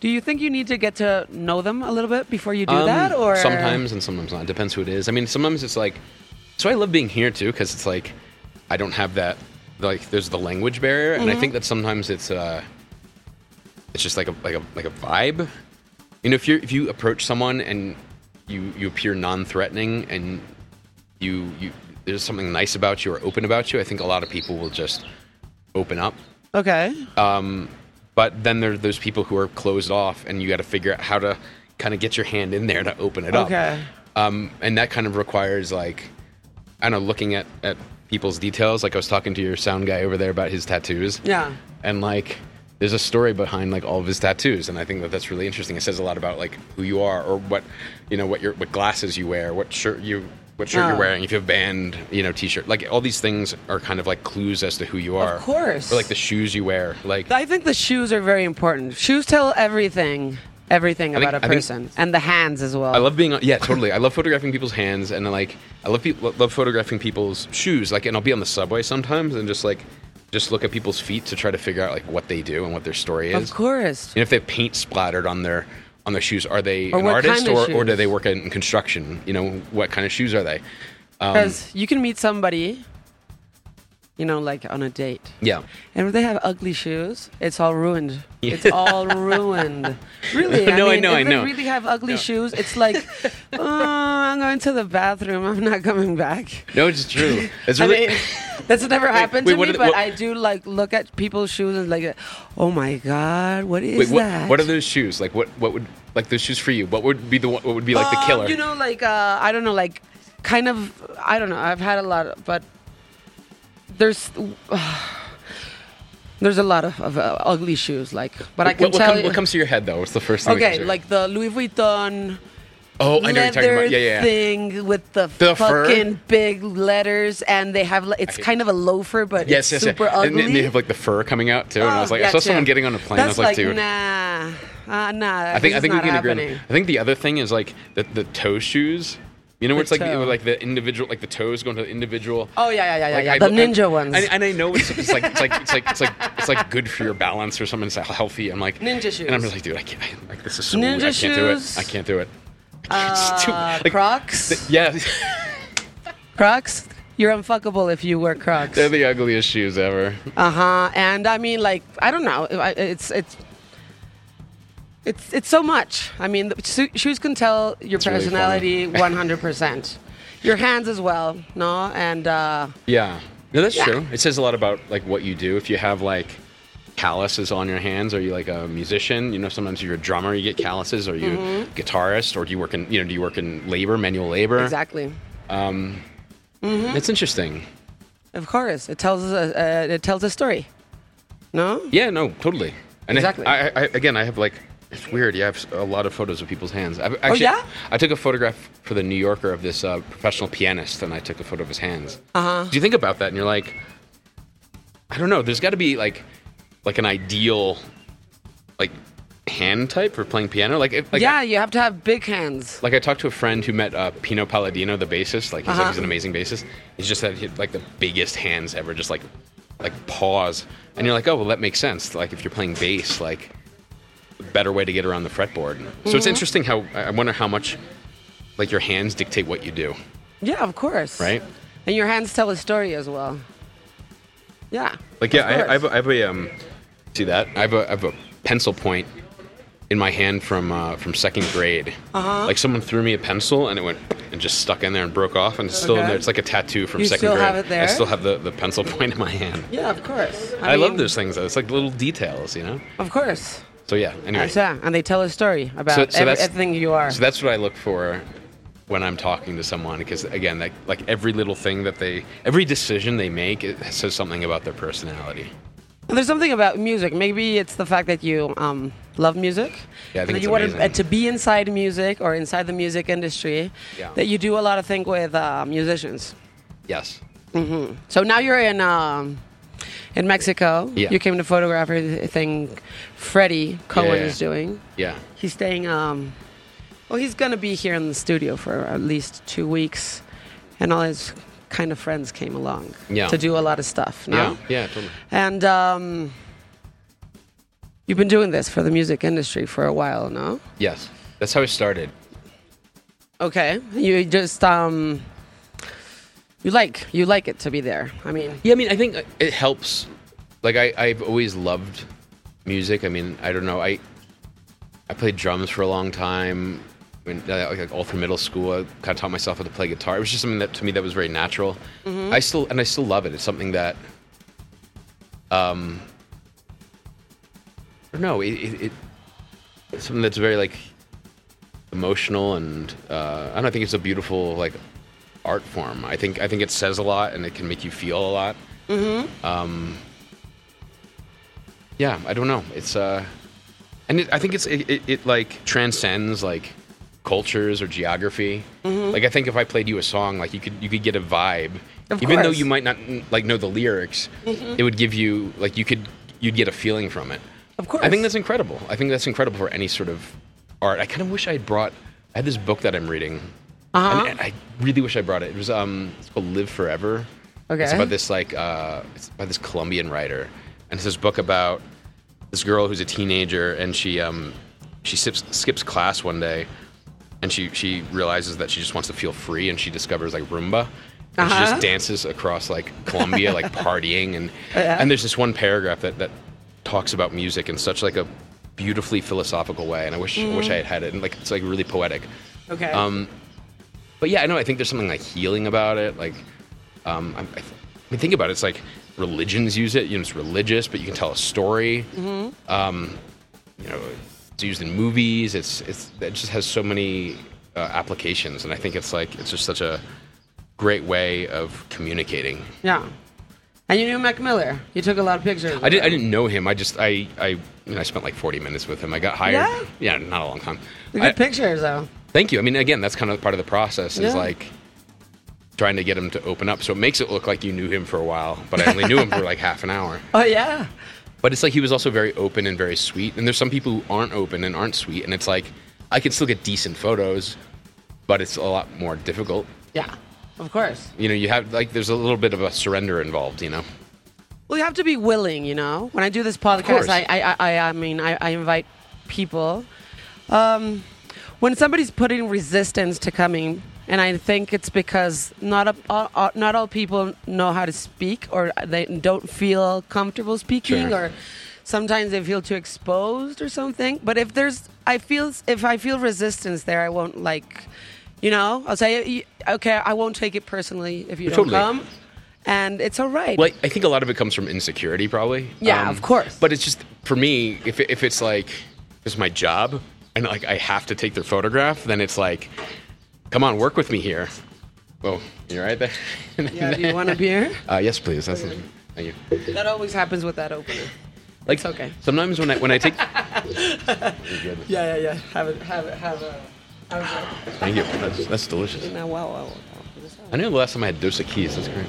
[SPEAKER 2] do you think you need to get to know them a little bit before you do
[SPEAKER 4] Um,
[SPEAKER 2] that, or
[SPEAKER 4] sometimes and sometimes not. Depends who it is. I mean, sometimes it's like. So I love being here too because it's like I don't have that. Like, there's the language barrier, and I
[SPEAKER 2] Mm-hmm.
[SPEAKER 4] think that sometimes it's uh, it's just like a like a like a vibe. You know, if you if you approach someone and you you appear non-threatening and you you there's something nice about you or open about you, I think a lot of people will just open up.
[SPEAKER 2] Okay.
[SPEAKER 4] Um, But then there, there's people who are closed off, and you got to figure out how to kind of get your hand in there to open it up.
[SPEAKER 2] Okay.
[SPEAKER 4] Um, and that kind of requires like, I don't know, looking at at people's details. Like I was talking to your sound guy over there about his tattoos.
[SPEAKER 2] Yeah.
[SPEAKER 4] And like, there's a story behind like all of his tattoos, and I think that that's really interesting. It says a lot about like who you are, or what, you know, what your what glasses you wear, what shirt you. What shirt
[SPEAKER 2] Oh.
[SPEAKER 4] you're wearing? If you have a band, you know, t-shirt, like all these things are kind of like clues as to who you are.
[SPEAKER 2] Of course.
[SPEAKER 4] Or like the shoes you wear, like
[SPEAKER 2] I think the shoes are very important. Shoes tell everything, everything
[SPEAKER 4] think-
[SPEAKER 2] about a
[SPEAKER 4] I think-
[SPEAKER 2] person, and the hands as well.
[SPEAKER 4] I love being on, yeah, totally. I love photographing people's hands and like I love people love photographing people's shoes. Like, and I'll be on the subway sometimes and just like just look at people's feet to try to figure out like what they do and what their story is.
[SPEAKER 2] Of course.
[SPEAKER 4] And if they have paint splattered on their on their shoes, are they
[SPEAKER 2] Or
[SPEAKER 4] an artist
[SPEAKER 2] kind of
[SPEAKER 4] or, or do they work in construction? You know, what kind of shoes are they? Um,
[SPEAKER 2] Because you can meet somebody you know, like on a date.
[SPEAKER 4] Yeah.
[SPEAKER 2] And if they have ugly shoes, it's all ruined.
[SPEAKER 4] Yeah.
[SPEAKER 2] It's all ruined. Really?
[SPEAKER 4] No, I
[SPEAKER 2] mean,
[SPEAKER 4] know,
[SPEAKER 2] if
[SPEAKER 4] I
[SPEAKER 2] they
[SPEAKER 4] know.
[SPEAKER 2] really have ugly
[SPEAKER 4] No.
[SPEAKER 2] shoes, it's like, oh, I'm going to the bathroom. I'm not coming back.
[SPEAKER 4] No, it's true. It's
[SPEAKER 2] I
[SPEAKER 4] really.
[SPEAKER 2] mean, that's never happened
[SPEAKER 4] wait,
[SPEAKER 2] to me,
[SPEAKER 4] the-
[SPEAKER 2] but
[SPEAKER 4] what-
[SPEAKER 2] I do like look at people's shoes and like, oh my god, what is
[SPEAKER 4] Wait, what,
[SPEAKER 2] that?
[SPEAKER 4] what are those shoes? Like, what, what would like those shoes for you? What would be the what would be like the
[SPEAKER 2] Um,
[SPEAKER 4] killer?
[SPEAKER 2] You know, like uh, I don't know, like kind of I don't know. I've had a lot, of, but there's there's a lot of, of uh, ugly shoes. Like, but I
[SPEAKER 4] what,
[SPEAKER 2] can
[SPEAKER 4] what, what
[SPEAKER 2] tell
[SPEAKER 4] come-
[SPEAKER 2] you.
[SPEAKER 4] what comes to your head though? What's the first thing?
[SPEAKER 2] okay, like the Louis Vuitton
[SPEAKER 4] oh, I know what you're talking about. Yeah, yeah.
[SPEAKER 2] thing with the,
[SPEAKER 4] The fur?
[SPEAKER 2] fucking big letters, and they have like, it's kind of a loafer, but
[SPEAKER 4] Yes,
[SPEAKER 2] it's
[SPEAKER 4] yes,
[SPEAKER 2] super ugly.
[SPEAKER 4] And, they have like the fur coming out too. and I was
[SPEAKER 2] Oh,
[SPEAKER 4] like, I saw someone getting on a plane.
[SPEAKER 2] That's
[SPEAKER 4] I was like,
[SPEAKER 2] like,
[SPEAKER 4] dude.
[SPEAKER 2] nah, uh, nah.
[SPEAKER 4] I think I think we can agree. I think the other thing is like the the toe shoes. You know, where
[SPEAKER 2] The
[SPEAKER 4] it's like
[SPEAKER 2] toe.
[SPEAKER 4] like the individual, like the toes going to the individual.
[SPEAKER 2] Oh yeah, yeah, yeah, yeah.
[SPEAKER 4] Like,
[SPEAKER 2] yeah.
[SPEAKER 4] I-
[SPEAKER 2] the
[SPEAKER 4] I-
[SPEAKER 2] ninja ones.
[SPEAKER 4] And, and I know it's, it's like it's like it's like it's like it's like good for your balance or something. It's healthy. I'm like
[SPEAKER 2] Ninja shoes.
[SPEAKER 4] and I'm just like, dude, I can't. I, like this is so.
[SPEAKER 2] Ninja
[SPEAKER 4] I can't do it. I can't do it.
[SPEAKER 2] Uh,
[SPEAKER 4] like,
[SPEAKER 2] Crocs.
[SPEAKER 4] Yeah,
[SPEAKER 2] Crocs. You're unfuckable if you wear Crocs.
[SPEAKER 4] they're the ugliest shoes ever.
[SPEAKER 2] Uh huh. And I mean, like, I don't know. It's it's. It's, it's so much. I mean, the shoes can tell your
[SPEAKER 4] It's really
[SPEAKER 2] personality 100%. Your hands as well, no? And uh,
[SPEAKER 4] Yeah, no, that's
[SPEAKER 2] Yeah.
[SPEAKER 4] true. It says a lot about like what you do. If you have like calluses on your hands, are you like a musician? You know, sometimes you're a drummer, you get calluses. Are you
[SPEAKER 2] Mm-hmm.
[SPEAKER 4] guitarist, or do you work in you know do you work in labor, manual labor?
[SPEAKER 2] exactly.
[SPEAKER 4] It's interesting.
[SPEAKER 2] Of course, it tells a, uh, it tells a story. No?
[SPEAKER 4] Yeah, no, totally. And I-
[SPEAKER 2] Exactly.
[SPEAKER 4] I, I, again, I have like it's weird. You have a lot of photos of people's hands. I've, actually,
[SPEAKER 2] Oh, yeah?
[SPEAKER 4] I took a photograph for the New Yorker of this uh, professional pianist, and I took a photo of his hands.
[SPEAKER 2] Uh huh.
[SPEAKER 4] Do you think about that and you're like, I don't know. There's got to be like, like an ideal, like hand type for playing piano. Like, if, like
[SPEAKER 2] yeah, you have to have big hands.
[SPEAKER 4] like I talked to a friend who met uh, Pino Palladino, the bassist. Like he's,
[SPEAKER 2] Uh-huh.
[SPEAKER 4] he's an amazing bassist. He's just had like the biggest hands ever, just like like paws. And you're like, oh well, that makes sense. Like if you're playing bass, like a better way to get around the fretboard. So
[SPEAKER 2] Mm-hmm.
[SPEAKER 4] it's interesting how I wonder how much like your hands dictate what you do,
[SPEAKER 2] Yeah, of course.
[SPEAKER 4] right?
[SPEAKER 2] And your hands tell a story as well. Yeah.
[SPEAKER 4] Like yeah, I, I, have, I have a um, see that I have a I have a pencil point in my hand from uh, from second grade.
[SPEAKER 2] Uh-huh.
[SPEAKER 4] Like someone threw me a pencil and it went and just stuck in there and broke off and it's still in there. It's like a tattoo from
[SPEAKER 2] You
[SPEAKER 4] second
[SPEAKER 2] still
[SPEAKER 4] grade.
[SPEAKER 2] have it there?
[SPEAKER 4] I still have the, the pencil point in my hand.
[SPEAKER 2] Yeah, of course.
[SPEAKER 4] I, love
[SPEAKER 2] mean,
[SPEAKER 4] those things though. It's like little details, you know.
[SPEAKER 2] Of course.
[SPEAKER 4] So yeah. Anyway,
[SPEAKER 2] Yeah, and they tell a story about
[SPEAKER 4] So- so
[SPEAKER 2] every, everything you are.
[SPEAKER 4] so that's what I look for when I'm talking to someone because again, like like every little thing that they, every decision they make, it says something about their personality.
[SPEAKER 2] And There's something about music. Maybe it's the fact that you um, love music.
[SPEAKER 4] Yeah, I think
[SPEAKER 2] you want to, uh, to be inside music or inside the music industry.
[SPEAKER 4] Yeah.
[SPEAKER 2] That you do a lot of things with uh, musicians.
[SPEAKER 4] Yes.
[SPEAKER 2] So now you're in um, in Mexico.
[SPEAKER 4] Yeah.
[SPEAKER 2] You came to photograph everything Freddie Cowan
[SPEAKER 4] Yeah.
[SPEAKER 2] is doing.
[SPEAKER 4] Yeah.
[SPEAKER 2] He's staying. Um, well, he's gonna be here in the studio for at least two weeks, and all his kind of friends came along
[SPEAKER 4] Yeah.
[SPEAKER 2] to do a lot of stuff. No?
[SPEAKER 4] Yeah. Yeah. Totally.
[SPEAKER 2] And um, you've been doing this for the music industry for a while, no?
[SPEAKER 4] Yes. That's how it started.
[SPEAKER 2] Okay. You just um, you like you like it to be there. I mean,
[SPEAKER 4] Yeah, I mean, I think it helps. Like, I, I've always loved music. I mean, I don't know. I I played drums for a long time. When, uh, like all through middle school, I kind of taught myself how to play guitar. It was just something that to me that was very natural. I still and I still love it. It's something that, um, I don't know. It, it, it it's something that's very like emotional and uh, I don't know, I think it's a beautiful like art form. I think I think it says a lot and it can make you feel a lot. Mm-hmm. Um, yeah, I don't know. It's uh, and it, I think it's it, it, it like transcends like cultures or geography. Like I think if I played you a song, like you could you could get a vibe,
[SPEAKER 2] Of
[SPEAKER 4] even though you might not like know the lyrics. It would give you like you could you'd get a feeling from it.
[SPEAKER 2] Of course.
[SPEAKER 4] I think that's incredible. I think that's incredible for any sort of art. I kind of wish I had brought. I had this book that I'm reading.
[SPEAKER 2] Uh-huh.
[SPEAKER 4] And, and I really wish I brought it. It was um, it's called Live Forever.
[SPEAKER 2] Okay.
[SPEAKER 4] It's about this like uh, it's by this Colombian writer, and it's this book about this girl who's a teenager, and she um, she skips, skips class one day, and she she realizes that she just wants to feel free, and she discovers like rumba. And she
[SPEAKER 2] Uh-huh.
[SPEAKER 4] just dances across like Colombia, like partying, and
[SPEAKER 2] Yeah.
[SPEAKER 4] and there's this one paragraph that that talks about music in such like a beautifully philosophical way, and I wish I wish I had had it, and like it's like really poetic.
[SPEAKER 2] Okay.
[SPEAKER 4] Um, but yeah, I know. I think there's something like healing about it. Like, um, I, I, th- I mean, think about it. It's like religions use it. You know, it's religious, but you can tell a story. Um, you know, it's used in movies. It's it's it just has so many uh, applications, and I think it's like it's just such a great way of communicating.
[SPEAKER 2] yeah. And you knew Mac Miller. You took a lot of pictures.
[SPEAKER 4] I, did, I didn't know him. I just I I you know, I spent like 40 minutes with him. I got hired.
[SPEAKER 2] Yeah?
[SPEAKER 4] yeah not a long time.
[SPEAKER 2] Good
[SPEAKER 4] I-
[SPEAKER 2] pictures, though.
[SPEAKER 4] Thank you. I mean, again, that's kind of part of the process is
[SPEAKER 2] Yeah.
[SPEAKER 4] like trying to get him to open up. So it makes it look like you knew him for a while, but I only knew him for like half an hour.
[SPEAKER 2] Oh yeah.
[SPEAKER 4] But it's like he was also very open and very sweet. And there's some people who aren't open and aren't sweet. And it's like I can still get decent photos, but it's a lot more difficult.
[SPEAKER 2] Yeah. Of course.
[SPEAKER 4] You know, you have like there's a little bit of a surrender involved. You know.
[SPEAKER 2] Well, you have to be willing, you know. When I do this podcast, I, I, I, I, mean, I, I invite people. Um, when somebody's putting resistance to coming, and I think it's because not a, all, not all people know how to speak, or they don't feel comfortable speaking,
[SPEAKER 4] Sure.
[SPEAKER 2] or sometimes they feel too exposed or something. But if there's, I feel if I feel resistance there, I won't like, you know, I'll say, okay, I won't take it personally if you don't come, and it's all right.
[SPEAKER 4] Well, I think a lot of it comes from insecurity, probably. Um,
[SPEAKER 2] Yeah, of course.
[SPEAKER 4] But it's just for me, if if it's like is my job and like I have to take their photograph, then it's like, come on, work with me here. Oh, you're right there?
[SPEAKER 2] Yeah, do you want a beer?
[SPEAKER 4] Uh, yes, please. That's thank you.
[SPEAKER 2] That always happens with that opener.
[SPEAKER 4] Like
[SPEAKER 2] It's okay.
[SPEAKER 4] Sometimes when I when I take,
[SPEAKER 2] Yeah, yeah, yeah. Have it, have it, have a. Have
[SPEAKER 4] thank you. That's, that's delicious.
[SPEAKER 2] now, wow, wow, wow.
[SPEAKER 4] I knew the last time I had Dos Equis. That's great.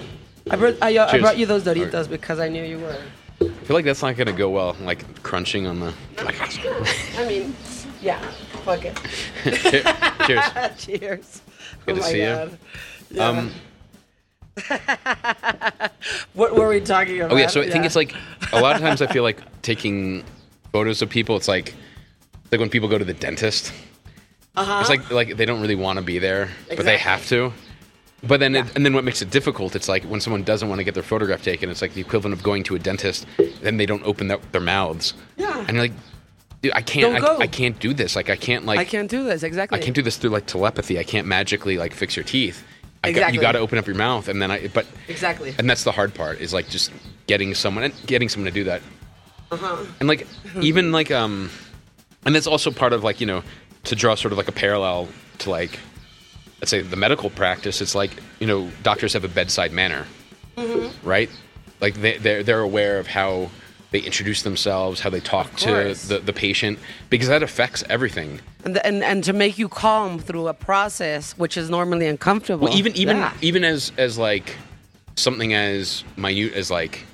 [SPEAKER 2] I brought, I, I brought you those. Doritos because I knew you were.
[SPEAKER 4] I feel like that's not gonna go well. Like crunching on the.
[SPEAKER 2] I mean, yeah. Fuck it.
[SPEAKER 4] Cheers.
[SPEAKER 2] Cheers.
[SPEAKER 4] Good
[SPEAKER 2] oh
[SPEAKER 4] to
[SPEAKER 2] my
[SPEAKER 4] see you.
[SPEAKER 2] Yeah.
[SPEAKER 4] Um,
[SPEAKER 2] what were we talking about?
[SPEAKER 4] Oh yeah, so I think it's like a lot of times I feel like taking photos of people. It's like like when people go to the dentist.
[SPEAKER 2] Uh-huh.
[SPEAKER 4] It's like like they don't really want to be there, but they have to. But then, it, and then what makes it difficult? It's like when someone doesn't want to get their photograph taken. It's like the equivalent of going to a dentist, then they don't open their, their mouths.
[SPEAKER 2] Yeah.
[SPEAKER 4] And you're like, dude, I can't,
[SPEAKER 2] Don't
[SPEAKER 4] I,
[SPEAKER 2] go.
[SPEAKER 4] I can't do this. Like I can't like
[SPEAKER 2] I can't do this exactly.
[SPEAKER 4] I can't do this through like telepathy. I can't magically like fix your teeth. I got,
[SPEAKER 2] Exactly.
[SPEAKER 4] you got to open up your mouth, and then I. But
[SPEAKER 2] Exactly.
[SPEAKER 4] and that's the hard part is like just getting someone and getting someone to do that.
[SPEAKER 2] Uh-huh.
[SPEAKER 4] And like even like um, and that's also part of like you know to draw sort of like a parallel to like let's say the medical practice. It's like you know doctors have a bedside manner,
[SPEAKER 2] Mm-hmm.
[SPEAKER 4] right? Like they they're they're aware of how they introduce themselves, how they talk to the, the patient, because that affects everything.
[SPEAKER 2] and, and and to make you calm through a process which is normally uncomfortable.
[SPEAKER 4] Well, even even
[SPEAKER 2] Yeah.
[SPEAKER 4] even as as like something as minute as like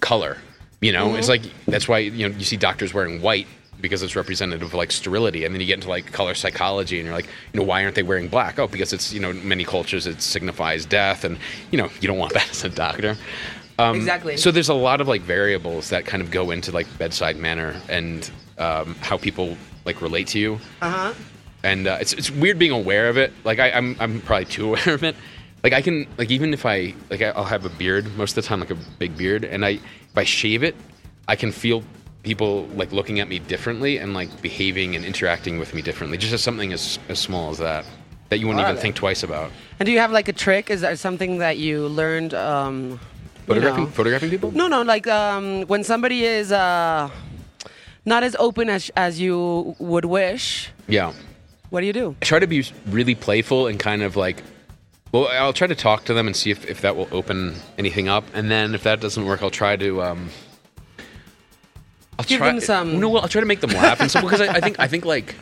[SPEAKER 4] color, you know,
[SPEAKER 2] Mm-hmm.
[SPEAKER 4] it's like that's why you know you see doctors wearing white because it's representative of like sterility, and then you get into like color psychology, and you're like, you know, why aren't they wearing black? Oh, because it's you know many cultures it signifies death, and you know you don't want that as a doctor. Um,
[SPEAKER 2] exactly.
[SPEAKER 4] So there's a lot of like variables that kind of go into like bedside manner and um, how people like relate to you
[SPEAKER 2] uh huh.
[SPEAKER 4] and uh, it's it's weird being aware of it. Like I, I'm I'm probably too aware of it. Like I can like even if I like I'll have a beard most of the time, like a big beard, and I if I shave it, I can feel people like looking at me differently and like behaving and interacting with me differently. Just as something as as small as that that you wouldn't even think twice about.
[SPEAKER 2] And do you have like a trick? Is there something that you learned? Um,
[SPEAKER 4] Photographing
[SPEAKER 2] know?
[SPEAKER 4] photographing people.
[SPEAKER 2] No, no. Like um, when somebody is uh, not as open as as you would wish.
[SPEAKER 4] Yeah.
[SPEAKER 2] What do you do?
[SPEAKER 4] I try to be really playful and kind of like well i'll try to talk to them and see if, if that will open anything up and then if that doesn't work i'll try to um I'll
[SPEAKER 2] Give
[SPEAKER 4] try,
[SPEAKER 2] them some-
[SPEAKER 4] No, well, I'll try to make them laugh and so because I, I think I think like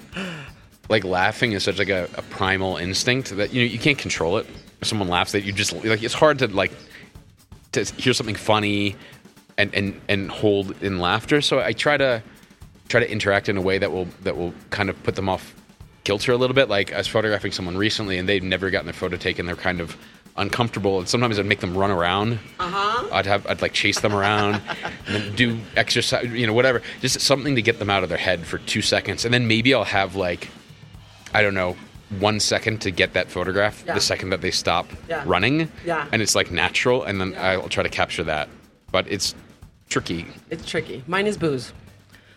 [SPEAKER 4] like laughing is such like a, a primal instinct that you know you can't control it. If someone laughs, that you just like it's hard to like to hear something funny and and and hold in laughter. So I try to try to interact in a way that will that will kind of put them off kilter a little bit. Like I was photographing someone recently, and they've never gotten their photo taken. They're kind of uncomfortable, and sometimes I'd make them run around. Uh-huh. I'd have I'd like chase them around, and then do exercise, you know, whatever, just something to get them out of their head for two seconds, and then maybe I'll have like I don't know, one second to get that photograph.
[SPEAKER 2] Yeah.
[SPEAKER 4] The second that they stop
[SPEAKER 2] Yeah.
[SPEAKER 4] running,
[SPEAKER 2] Yeah.
[SPEAKER 4] and it's like natural, and then. I'll try to capture that. But it's tricky.
[SPEAKER 2] It's tricky. Mine is booze.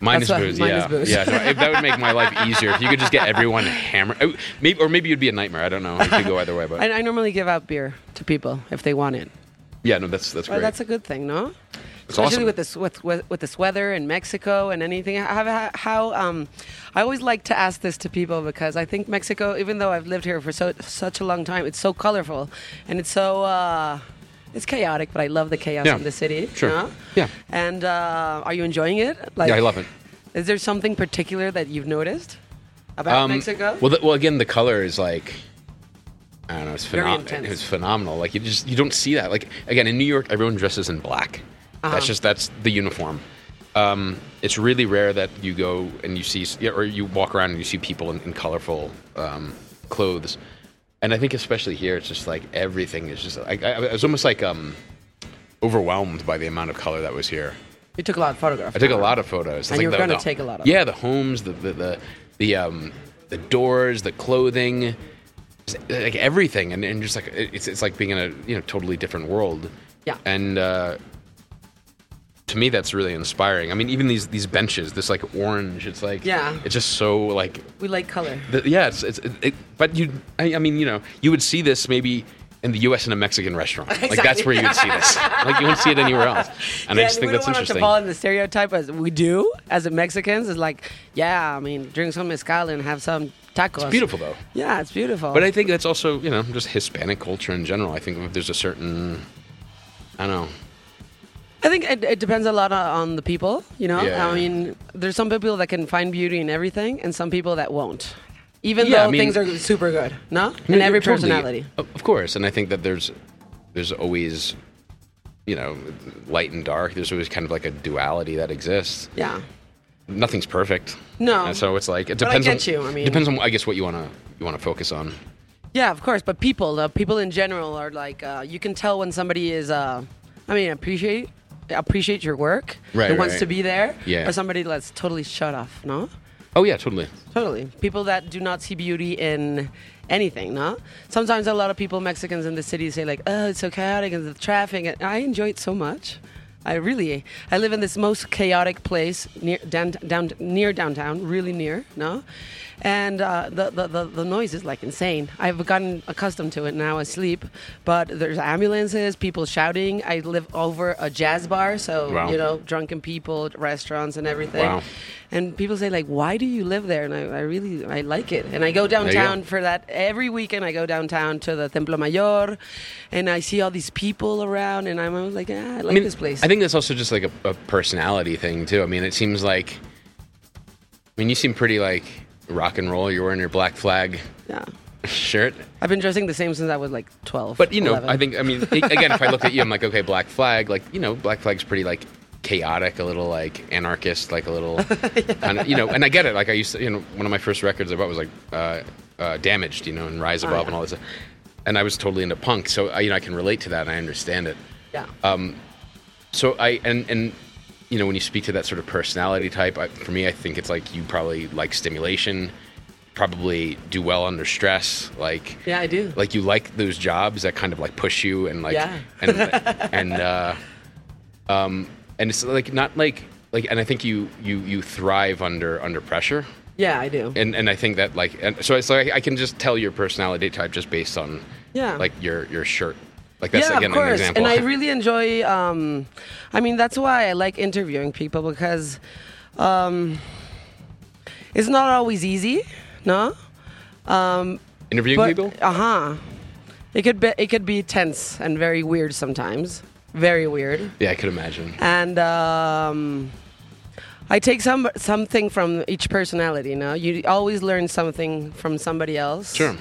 [SPEAKER 4] Mine
[SPEAKER 2] That's
[SPEAKER 4] is booze.
[SPEAKER 2] mine
[SPEAKER 4] yeah,
[SPEAKER 2] is booze.
[SPEAKER 4] yeah. No, if that would make my life easier if you could just get everyone hammered. oh, Maybe, or maybe it'd be a nightmare. I don't know. It could go either way, but
[SPEAKER 2] I, I normally give out beer to people if they want it.
[SPEAKER 4] yeah, no, that's that's
[SPEAKER 2] Well,
[SPEAKER 4] great.
[SPEAKER 2] that's a good thing, no?
[SPEAKER 4] It's
[SPEAKER 2] Especially
[SPEAKER 4] awesome.
[SPEAKER 2] with this with, with with this weather in Mexico and anything. How, how um, I always like to ask this to people because I think Mexico, even though I've lived here for so such a long time, it's so colorful and it's so uh, it's chaotic. But I love the chaos
[SPEAKER 4] Yeah.
[SPEAKER 2] in the city.
[SPEAKER 4] Sure.
[SPEAKER 2] no?
[SPEAKER 4] Yeah.
[SPEAKER 2] And uh, are you enjoying it? Like,
[SPEAKER 4] yeah, I love it.
[SPEAKER 2] Is there something particular that you've noticed about
[SPEAKER 4] Um,
[SPEAKER 2] Mexico?
[SPEAKER 4] Well, the, well, again, the color is like I don't know. It's phenomenal. It's phenomenal. Like you just you don't see that. Like again, in New York, everyone dresses in black.
[SPEAKER 2] Uh-huh.
[SPEAKER 4] That's just that's the uniform. Um, it's really rare that you go and you see or you walk around and you see people in, in colorful um, clothes. And I think especially here, it's just like everything is just. I, I, I was almost like um, overwhelmed by the amount of color that was here.
[SPEAKER 2] you took a lot of photographs.
[SPEAKER 4] I took a lot of photos.
[SPEAKER 2] And
[SPEAKER 4] It's
[SPEAKER 2] you were
[SPEAKER 4] the-
[SPEAKER 2] gonna take a lot of
[SPEAKER 4] Yeah, the homes, the the the, the um the doors, the clothing, like everything, and, and just like it's it's like being in a you know totally different world.
[SPEAKER 2] Yeah.
[SPEAKER 4] And uh, to me, that's really inspiring. I mean, even these these benches, this like orange, it's like
[SPEAKER 2] Yeah.
[SPEAKER 4] it's just so like
[SPEAKER 2] We like color.
[SPEAKER 4] the, yeah, it's it's it, it, but you I, I mean you know you would see this maybe. In the U.S. in a Mexican restaurant, like that's where you would see this. Like you wouldn't see it anywhere else, and I just think
[SPEAKER 2] we
[SPEAKER 4] that's
[SPEAKER 2] don't want
[SPEAKER 4] interesting.
[SPEAKER 2] to fall in the stereotype as we do as Mexicans. Is like, yeah, I mean, drink some mezcal and have some tacos.
[SPEAKER 4] It's beautiful though.
[SPEAKER 2] Yeah, it's beautiful.
[SPEAKER 4] But I think that's also, you know, just Hispanic culture in general. I think there's a certain, I don't know.
[SPEAKER 2] I think it, it depends a lot on- on the people. You know,
[SPEAKER 4] Yeah.
[SPEAKER 2] I mean, there's some people that can find beauty in everything, and some people that won't. Even
[SPEAKER 4] Yeah,
[SPEAKER 2] though
[SPEAKER 4] I mean-
[SPEAKER 2] things are super good, no,
[SPEAKER 4] No,
[SPEAKER 2] in every personality.
[SPEAKER 4] Of of course, and I think that there's, there's always, you know, light and dark. There's always kind of like a duality that exists.
[SPEAKER 2] Yeah,
[SPEAKER 4] Nothing's perfect.
[SPEAKER 2] No.
[SPEAKER 4] And so it's like it
[SPEAKER 2] But I
[SPEAKER 4] depends
[SPEAKER 2] get
[SPEAKER 4] on.
[SPEAKER 2] you, I mean-
[SPEAKER 4] depends on I guess what you wanna you wanna focus on.
[SPEAKER 2] yeah, of course. But people, uh, people in general, are like, uh, you can tell when somebody is. Uh, I mean, appreciate appreciate your work
[SPEAKER 4] Right,
[SPEAKER 2] and wants
[SPEAKER 4] right.
[SPEAKER 2] to be there.
[SPEAKER 4] Yeah.
[SPEAKER 2] Or somebody that's totally shut off. No.
[SPEAKER 4] Oh yeah, totally.
[SPEAKER 2] Totally. People that do not see beauty in anything, no? Sometimes a lot of people, Mexicans in the city, say, like, oh, it's so chaotic and the traffic. And I enjoy it so much. I really, I live in this most chaotic place near, down, down, near downtown, really near, no? And uh, the, the, the, the noise is like insane. I've gotten accustomed to it now. I sleep, but there's ambulances, people shouting. I live over a jazz bar, so,
[SPEAKER 4] Wow.
[SPEAKER 2] you know, drunken people, restaurants, and everything.
[SPEAKER 4] Wow.
[SPEAKER 2] And people say like, "Why do you live there?" And I, I really, I like it. And I go
[SPEAKER 4] you go.
[SPEAKER 2] downtown for that every weekend. I go downtown to the Templo Mayor, and I see all these people around, and I'm always like, "Ah, I like
[SPEAKER 4] I mean,
[SPEAKER 2] this place."
[SPEAKER 4] I think that's also just like a, a personality thing too. I mean, it seems like. I mean, you seem pretty like rock and roll. You're wearing your Black Flag
[SPEAKER 2] yeah,
[SPEAKER 4] shirt.
[SPEAKER 2] I've been dressing the same since I was like 12.
[SPEAKER 4] But you know,
[SPEAKER 2] 11.
[SPEAKER 4] I think I mean again, if I looked at you, I'm like, okay, Black Flag, like you know, Black Flag's pretty like chaotic, a little like anarchist, like a little, kind of, you know. And I get it. Like I used to, you know, one of my first records I bought was like uh, uh, Damaged, you know, and Rise Above
[SPEAKER 2] Oh, yeah.
[SPEAKER 4] and all this. And I was totally into punk, so I, you know, I can relate to that and I understand it.
[SPEAKER 2] yeah,
[SPEAKER 4] Um, So I and and you know when you speak to that sort of personality type, I, for me, I think it's like you probably like stimulation, probably do well under stress, like
[SPEAKER 2] yeah, I do.
[SPEAKER 4] like you like those jobs that kind of like push you and like
[SPEAKER 2] Yeah.
[SPEAKER 4] and and uh um and it's like not like like and I think you you you thrive under under pressure
[SPEAKER 2] yeah, I do.
[SPEAKER 4] and and I think that like and so it's like I can just tell your personality type just based on
[SPEAKER 2] Yeah.
[SPEAKER 4] like your your shirt like that's
[SPEAKER 2] yeah,
[SPEAKER 4] again
[SPEAKER 2] of
[SPEAKER 4] an
[SPEAKER 2] course.
[SPEAKER 4] example
[SPEAKER 2] And I really enjoy. Um, I mean, that's why I like interviewing people because um, it's not always easy. No.
[SPEAKER 4] interviewing
[SPEAKER 2] But
[SPEAKER 4] people
[SPEAKER 2] uh huh. It could be it could be tense and very weird sometimes. Very weird.
[SPEAKER 4] yeah I could imagine
[SPEAKER 2] And um, I take some something from each personality. You know, you always learn something from somebody else.
[SPEAKER 4] Sure.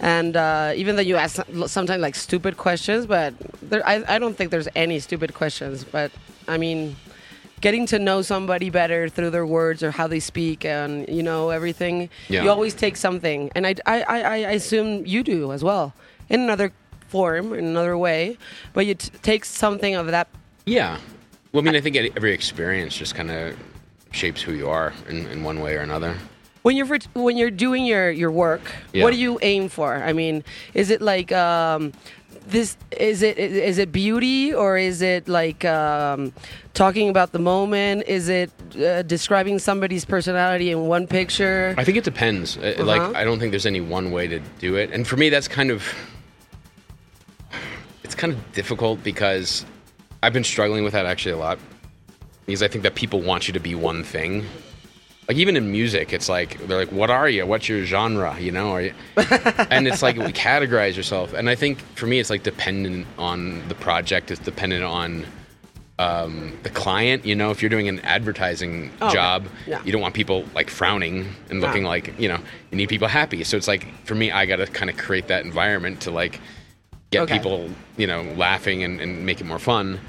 [SPEAKER 2] And uh, even though you ask sometimes like stupid questions, but there, I, I don't think there's any stupid questions. But I mean, getting to know somebody better through their words or how they speak and you know everything,
[SPEAKER 4] Yeah.
[SPEAKER 2] you always take something. And I, I, I, I assume you do as well in another form, in another way. But you t- take something of that.
[SPEAKER 4] yeah well I mean I think every experience just kind of shapes who you are in, in one way or another
[SPEAKER 2] When you're for, when you're doing your your work,
[SPEAKER 4] Yeah.
[SPEAKER 2] what do you aim for? I mean, is it like um, this? Is it is it beauty or is it like um, talking about the moment? Is it uh, describing somebody's personality in one picture?
[SPEAKER 4] I think it depends. Uh,
[SPEAKER 2] Uh-huh.
[SPEAKER 4] Like I don't think there's any one way to do it. And for me that's kind of it's kind of difficult because I've been struggling with that actually a lot. Because I think that people want you to be one thing. Like even in music, it's like they're like, "What are you? What's your genre?" You know, are you? and it's like we categorize yourself. And I think for me, it's like dependent on the project. It's dependent on um, the client. You know, if you're doing an advertising
[SPEAKER 2] Oh, okay.
[SPEAKER 4] job,
[SPEAKER 2] Yeah.
[SPEAKER 4] you don't want people like frowning and looking like you know. You need people happy. So it's like for me, I got to kind of create that environment to like get
[SPEAKER 2] Okay.
[SPEAKER 4] people you know laughing and, and make it more fun.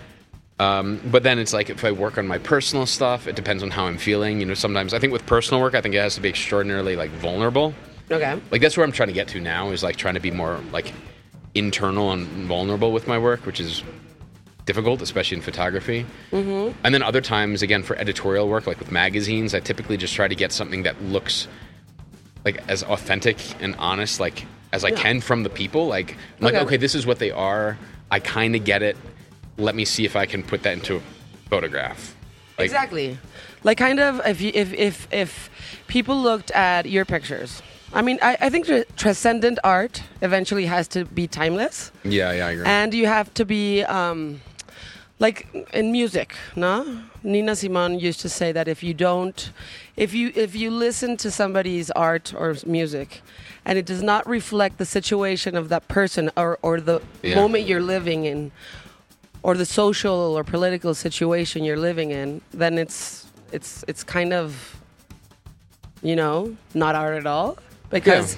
[SPEAKER 4] Um, but then it's like if I work on my personal stuff, it depends on how I'm feeling. You know, sometimes I think with personal work, I think it has to be extraordinarily like vulnerable.
[SPEAKER 2] Okay.
[SPEAKER 4] Like that's where I'm trying to get to now is like trying to be more like internal and vulnerable with my work, which is difficult, especially in photography. Mm-hmm. And then other times, again, for editorial work, like with magazines, I typically just try to get something that looks like as authentic and honest, like as I
[SPEAKER 2] Yeah.
[SPEAKER 4] can from the people. Like, I'm like,
[SPEAKER 2] Okay.
[SPEAKER 4] okay, this is what they are. I kind of get it. Let me see if I can put that into a photograph. Like,
[SPEAKER 2] exactly. Like kind of if you, if if if people looked at your pictures. I mean, I, I think tra- transcendent art eventually has to be timeless,
[SPEAKER 4] Yeah, yeah, I agree.
[SPEAKER 2] and you have to be um, like in music, no? Nina Simone used to say that if you don't, if you if you listen to somebody's art or music, and it does not reflect the situation of that person or or the
[SPEAKER 4] Yeah.
[SPEAKER 2] moment you're living in, or the social or political situation you're living in, then it's it's it's kind of you know not art at all because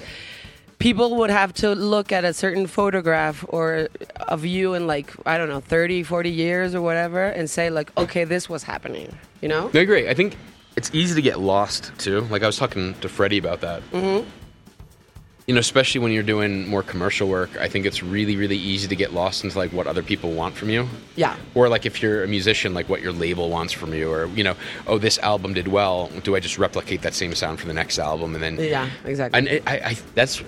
[SPEAKER 2] people would have to look at a certain photograph or of you in like I don't know 30 40 years or whatever and say like okay this was happening you know
[SPEAKER 4] No, I agree. I think it's easy to get lost too. Like I was talking to Freddie about that. Mm-hmm. You know, especially when you're doing more commercial work, I think it's really, really easy to get lost into like what other people want from you.
[SPEAKER 2] yeah
[SPEAKER 4] Or like if you're a musician, like what your label wants from you, or you know, oh, this album did well. Do I just replicate that same sound for the next album, and then
[SPEAKER 2] yeah exactly
[SPEAKER 4] and it, I, I that's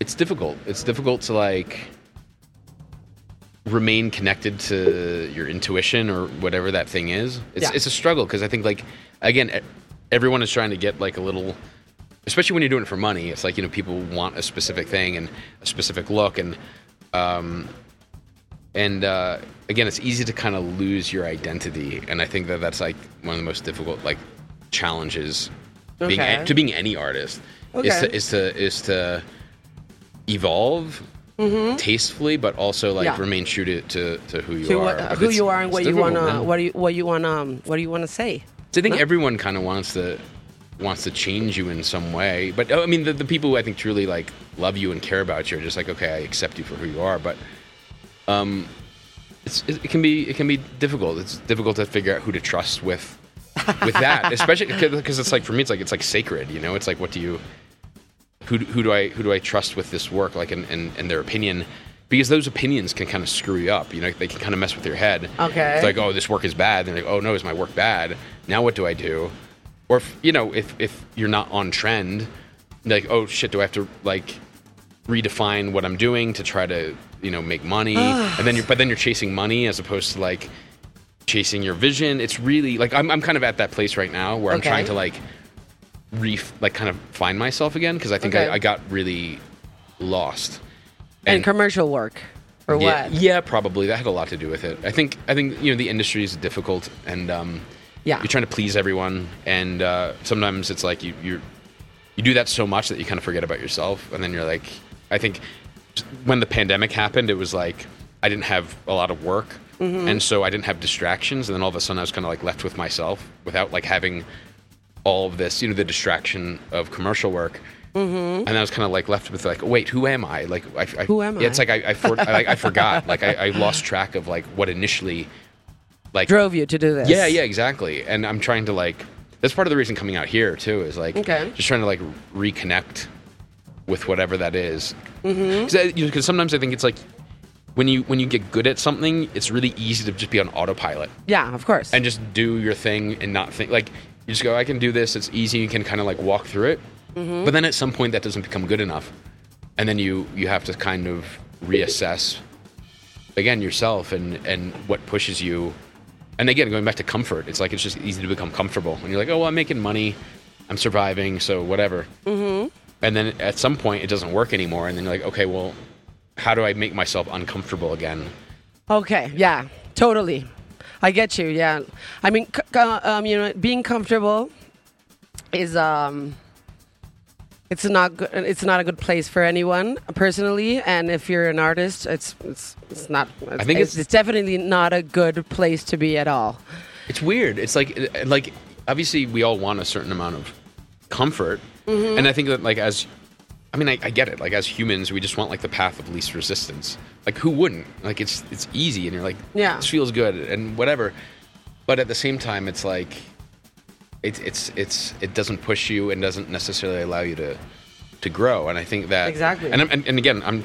[SPEAKER 4] it's difficult. It's difficult to like remain connected to your intuition or whatever that thing is. It's
[SPEAKER 2] Yeah.
[SPEAKER 4] it's a struggle because I think like again everyone is trying to get like a little especially when you're doing it for money. It's like, you know, people want a specific thing and a specific look and um and uh, again, it's easy to kind of lose your identity, and I think that that's like one of the most difficult like challenges being to being any artist is to is to is to evolve tastefully, but also like
[SPEAKER 2] Mm-hmm. Yeah.
[SPEAKER 4] remain true to, to, to who you
[SPEAKER 2] to
[SPEAKER 4] are.
[SPEAKER 2] what,
[SPEAKER 4] But
[SPEAKER 2] who you are and what you wanna
[SPEAKER 4] man.
[SPEAKER 2] what do you what you wanna um, what do you wanna say
[SPEAKER 4] So I think
[SPEAKER 2] No?
[SPEAKER 4] everyone kind of wants to wants to change you in some way. But I mean, the, the people who I think truly like love you and care about you are just like, okay, I accept you for who you are. But um, it's it, it can be it can be difficult. It's difficult to figure out who to trust with with that, especially because it's like for me, it's like it's like sacred. You know, it's like what do you who do- who do I who do I trust with this work? Like and and, and their opinion. Because those opinions can kind of screw you up, you know. They can kind of mess with your head.
[SPEAKER 2] Okay.
[SPEAKER 4] It's like, oh, this work is bad. Then like, oh no, is my work bad? Now what do I do? Or if, you know, if if you're not on trend, like, oh shit, do I have to like redefine what I'm doing to try to you know make money? and then you're but then you're chasing money as opposed to like chasing your vision. It's really like I'm I'm kind of at that place right now where I'm
[SPEAKER 2] Okay.
[SPEAKER 4] trying to like re like kind of find myself again because I think
[SPEAKER 2] Okay.
[SPEAKER 4] I, I got really lost.
[SPEAKER 2] and, commercial work or
[SPEAKER 4] yeah,
[SPEAKER 2] what
[SPEAKER 4] Yeah, probably that had a lot to do with it. I think I think you know the industry is difficult, and um,
[SPEAKER 2] Yeah.
[SPEAKER 4] you're trying to please everyone, and uh, sometimes it's like you you you do that so much that you kind of forget about yourself, and then you're like, I think when the pandemic happened, it was like I didn't have a lot of work,
[SPEAKER 2] Mm-hmm.
[SPEAKER 4] and so I didn't have distractions, and then all of a sudden I was kind of like left with myself without like having all of this, you know, the distraction of commercial work. Mm-hmm. And I was kind of like left with like, wait, who am I? Like, I, I,
[SPEAKER 2] Who am
[SPEAKER 4] yeah, It's like I, I, for, I, I forgot. Like, I, I lost track of like what initially, like,
[SPEAKER 2] drove you to do this
[SPEAKER 4] yeah, yeah, exactly. And I'm trying to like, that's part of the reason coming out here too is like,
[SPEAKER 2] Okay.
[SPEAKER 4] just trying to like reconnect with whatever that is. Mm-hmm. Because you know, sometimes I think it's like when you when you get good at something, it's really easy to just be on autopilot
[SPEAKER 2] yeah of course
[SPEAKER 4] and just do your thing and not think like you just go, I can do this. It's easy. You can kind of like walk through it. Mm-hmm. But then at some point, that doesn't become good enough, and then you you have to kind of reassess again yourself and and what pushes you. And again, going back to comfort, it's like it's just easy to become comfortable. And you're like, oh, well, I'm making money, I'm surviving, so whatever. Mm-hmm. And then at some point, it doesn't work anymore, and then you're like, okay, well, how do I make myself uncomfortable again?
[SPEAKER 2] Okay, yeah, totally. I get you. Yeah, I mean, c- c- um, you know, being comfortable is um, it's not good. It's not a good place for anyone personally. And if you're an artist, it's it's it's not. It's,
[SPEAKER 4] think
[SPEAKER 2] it's,
[SPEAKER 4] it's-
[SPEAKER 2] definitely not a good place to be at all.
[SPEAKER 4] It's weird. It's like like obviously we all want a certain amount of comfort,
[SPEAKER 2] Mm-hmm.
[SPEAKER 4] and I think that like as I mean I, I get it. Like as humans, we just want like the path of least resistance. Like who wouldn't? Like it's it's easy, and you're like,
[SPEAKER 2] Yeah.
[SPEAKER 4] this feels good, and whatever. But at the same time, it's like it's it's it's it doesn't push you and doesn't necessarily allow you to to grow. And I think that
[SPEAKER 2] Exactly.
[SPEAKER 4] And and, and again, I'm.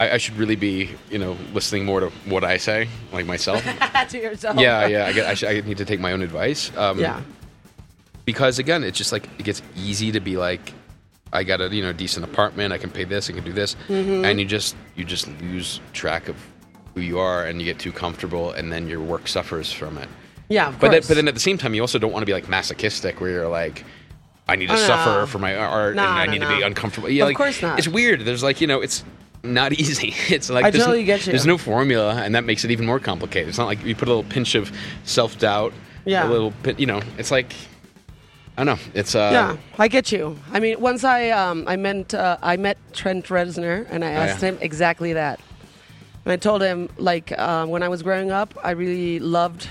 [SPEAKER 4] I, I should really be, you know, listening more to what I say, like myself.
[SPEAKER 2] to yourself.
[SPEAKER 4] yeah, yeah. I, get, I, should, I need to take my own advice. Um,
[SPEAKER 2] Yeah.
[SPEAKER 4] Because again, it's just like it gets easy to be like, I got a you know decent apartment. I can pay this. I can do this,
[SPEAKER 2] Mm-hmm.
[SPEAKER 4] and you just you just lose track of who you are, and you get too comfortable, and then your work suffers from it.
[SPEAKER 2] Yeah, of
[SPEAKER 4] But then, but then at the same time, you also don't want to be like masochistic, where you're like, I need to
[SPEAKER 2] Oh, no.
[SPEAKER 4] suffer for my art,
[SPEAKER 2] No,
[SPEAKER 4] and I
[SPEAKER 2] no,
[SPEAKER 4] need to be uncomfortable. Yeah,
[SPEAKER 2] Of
[SPEAKER 4] like,
[SPEAKER 2] course not.
[SPEAKER 4] It's weird. There's like you know, it's not easy. It's like
[SPEAKER 2] I
[SPEAKER 4] there's,
[SPEAKER 2] totally get you.
[SPEAKER 4] there's no formula, and that makes it even more complicated. It's not like you put a little pinch of self doubt.
[SPEAKER 2] Yeah.
[SPEAKER 4] A little, pin- you know, it's like I don't know. It's uh.
[SPEAKER 2] yeah, I get you. I mean, once I um, I meant uh, I met Trent Reznor, and I
[SPEAKER 4] Oh,
[SPEAKER 2] asked
[SPEAKER 4] yeah.
[SPEAKER 2] him exactly that. And I told him like uh, when I was growing up, I really loved,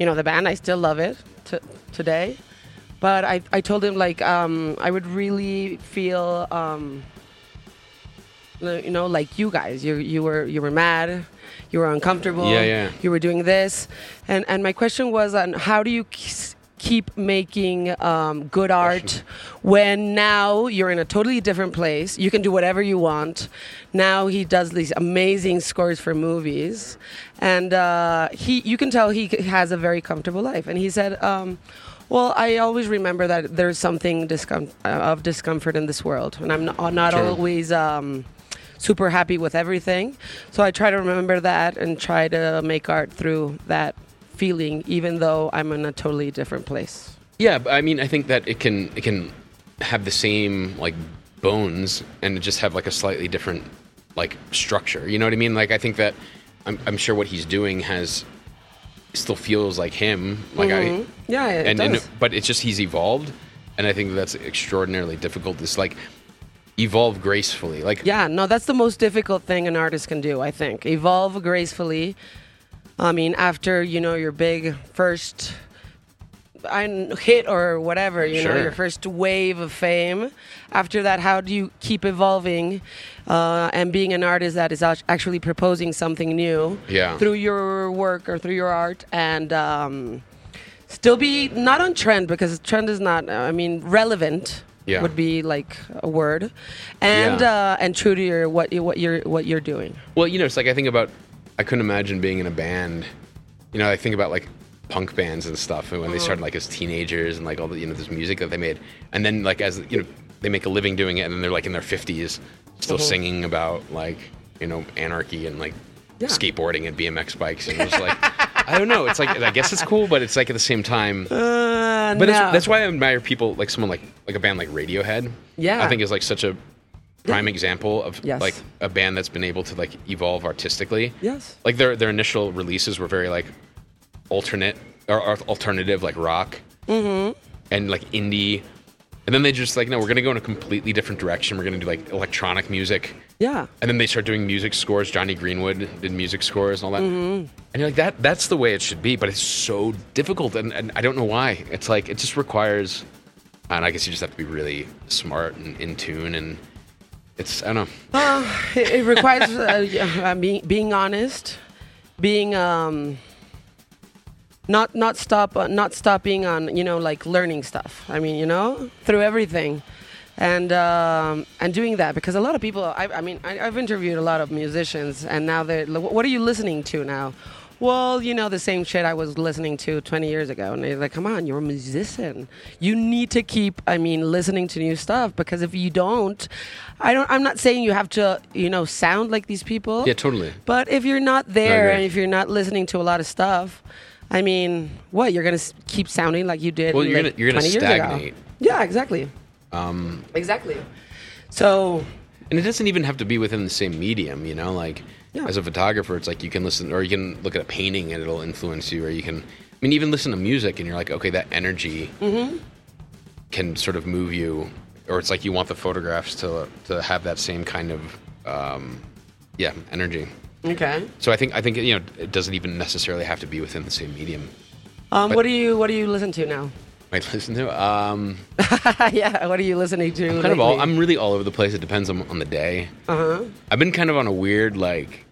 [SPEAKER 2] you know, the band. I still love it to today. But I, I told him like um, I would really feel, um, you know, like you guys. You you were you were mad, you were uncomfortable.
[SPEAKER 4] Yeah, yeah.
[SPEAKER 2] You were doing this, and and my question was on how do you k- keep making um, good art when now you're in a totally different place. You can do whatever you want. Now he does these amazing scores for movies, and uh, he you can tell he has a very comfortable life. And he said. Um, well, I always remember that there's something discom- uh, of discomfort in this world, and I'm not, not
[SPEAKER 4] Sure.
[SPEAKER 2] always um, super happy with everything. So I try to remember that and try to make art through that feeling, even though I'm in a totally different place.
[SPEAKER 4] Yeah, I mean, I think that it can it can have the same like bones and just have like a slightly different like structure. You know what I mean? Like I think that I'm, I'm sure what he's doing has still feels like him. Like I mm-hmm.
[SPEAKER 2] Yeah, it
[SPEAKER 4] and,
[SPEAKER 2] does.
[SPEAKER 4] and but it's just he's evolved, and I think that's extraordinarily difficult. It's like evolve gracefully. Like
[SPEAKER 2] Yeah, no, that's the most difficult thing an artist can do, I think. Evolve gracefully. I mean, after, you know, your big first hit or whatever, you know, your first wave of fame. After that, how do you keep evolving uh, and being an artist that is actually proposing something new
[SPEAKER 4] Yeah.
[SPEAKER 2] through your work or through your art and um, still be not on trend because trend is not, uh, I mean, relevant.
[SPEAKER 4] Yeah.
[SPEAKER 2] Would be like a word, and
[SPEAKER 4] Yeah.
[SPEAKER 2] uh, and true to your what you- what you're what you're doing.
[SPEAKER 4] Well, you know, it's like I think about. I couldn't imagine being in a band. You know, I think about like punk bands and stuff, and when they started like as teenagers and like all the you know this music that they made, and then like as you know they make a living doing it, and then they're like in their fifties, still singing about like you know anarchy and like
[SPEAKER 2] Yeah.
[SPEAKER 4] skateboarding and BMX bikes, and it was like I don't know. It's like I guess it's cool, but it's like at the same time.
[SPEAKER 2] Uh,
[SPEAKER 4] But
[SPEAKER 2] no.
[SPEAKER 4] that's, that's why I admire people like someone like like a band like Radiohead.
[SPEAKER 2] Yeah.
[SPEAKER 4] I think is like such a prime example of
[SPEAKER 2] Yes.
[SPEAKER 4] like a band that's been able to like evolve artistically.
[SPEAKER 2] Yes.
[SPEAKER 4] Like their their initial releases were very like alternate or, or alternative like rock
[SPEAKER 2] Mm-hmm.
[SPEAKER 4] and like indie. And then they just like no, we're gonna go in a completely different direction. We're gonna do like electronic music.
[SPEAKER 2] yeah.
[SPEAKER 4] And then they start doing music scores. Jonny Greenwood did music scores and all that.
[SPEAKER 2] Mm-hmm.
[SPEAKER 4] And you're like, that that's the way it should be, but it's so difficult and, and I don't know why. It's like it just requires and I guess you just have to be really smart and in tune and it's I don't know.
[SPEAKER 2] It, it requires uh, uh, being being honest, being um, not not stop uh, not stopping on you know like learning stuff. I mean you know through everything, and um, and doing that because a lot of people. I, I mean I, I've interviewed a lot of musicians and now they're what are you listening to now, well, you know, the same shit I was listening to 20 years ago. And they're like, come on, you're a musician. You need to keep, I mean, listening to new stuff because if you don't, I don't, I'm not saying you have to, you know, sound like these people.
[SPEAKER 4] Yeah, totally.
[SPEAKER 2] But if you're not there and if you're not listening to a lot of stuff, I mean, what you're gonna s- keep sounding like you did?
[SPEAKER 4] Well, you're
[SPEAKER 2] like
[SPEAKER 4] gonna- you're gonna
[SPEAKER 2] 20 years ago.
[SPEAKER 4] stagnate.
[SPEAKER 2] Yeah, exactly. Um, exactly. So
[SPEAKER 4] And it doesn't even have to be within the same medium, you know. Like
[SPEAKER 2] Yeah.
[SPEAKER 4] as a photographer, it's like you can listen, or you can look at a painting and it'll influence you, or you can, I mean, even listen to music and you're like, okay, that energy
[SPEAKER 2] Mm-hmm.
[SPEAKER 4] can sort of move you, or it's like you want the photographs to to have that same kind of, um, yeah, energy.
[SPEAKER 2] Okay.
[SPEAKER 4] So I think I think you know it doesn't even necessarily have to be within the same medium.
[SPEAKER 2] Um,
[SPEAKER 4] But-
[SPEAKER 2] what do you what do you listen to now?
[SPEAKER 4] I listen to. Um,
[SPEAKER 2] yeah, what are you listening to?
[SPEAKER 4] kind of all. I'm really all over the place. It depends on, on the day.
[SPEAKER 2] Uh huh.
[SPEAKER 4] I've been kind of on a weird like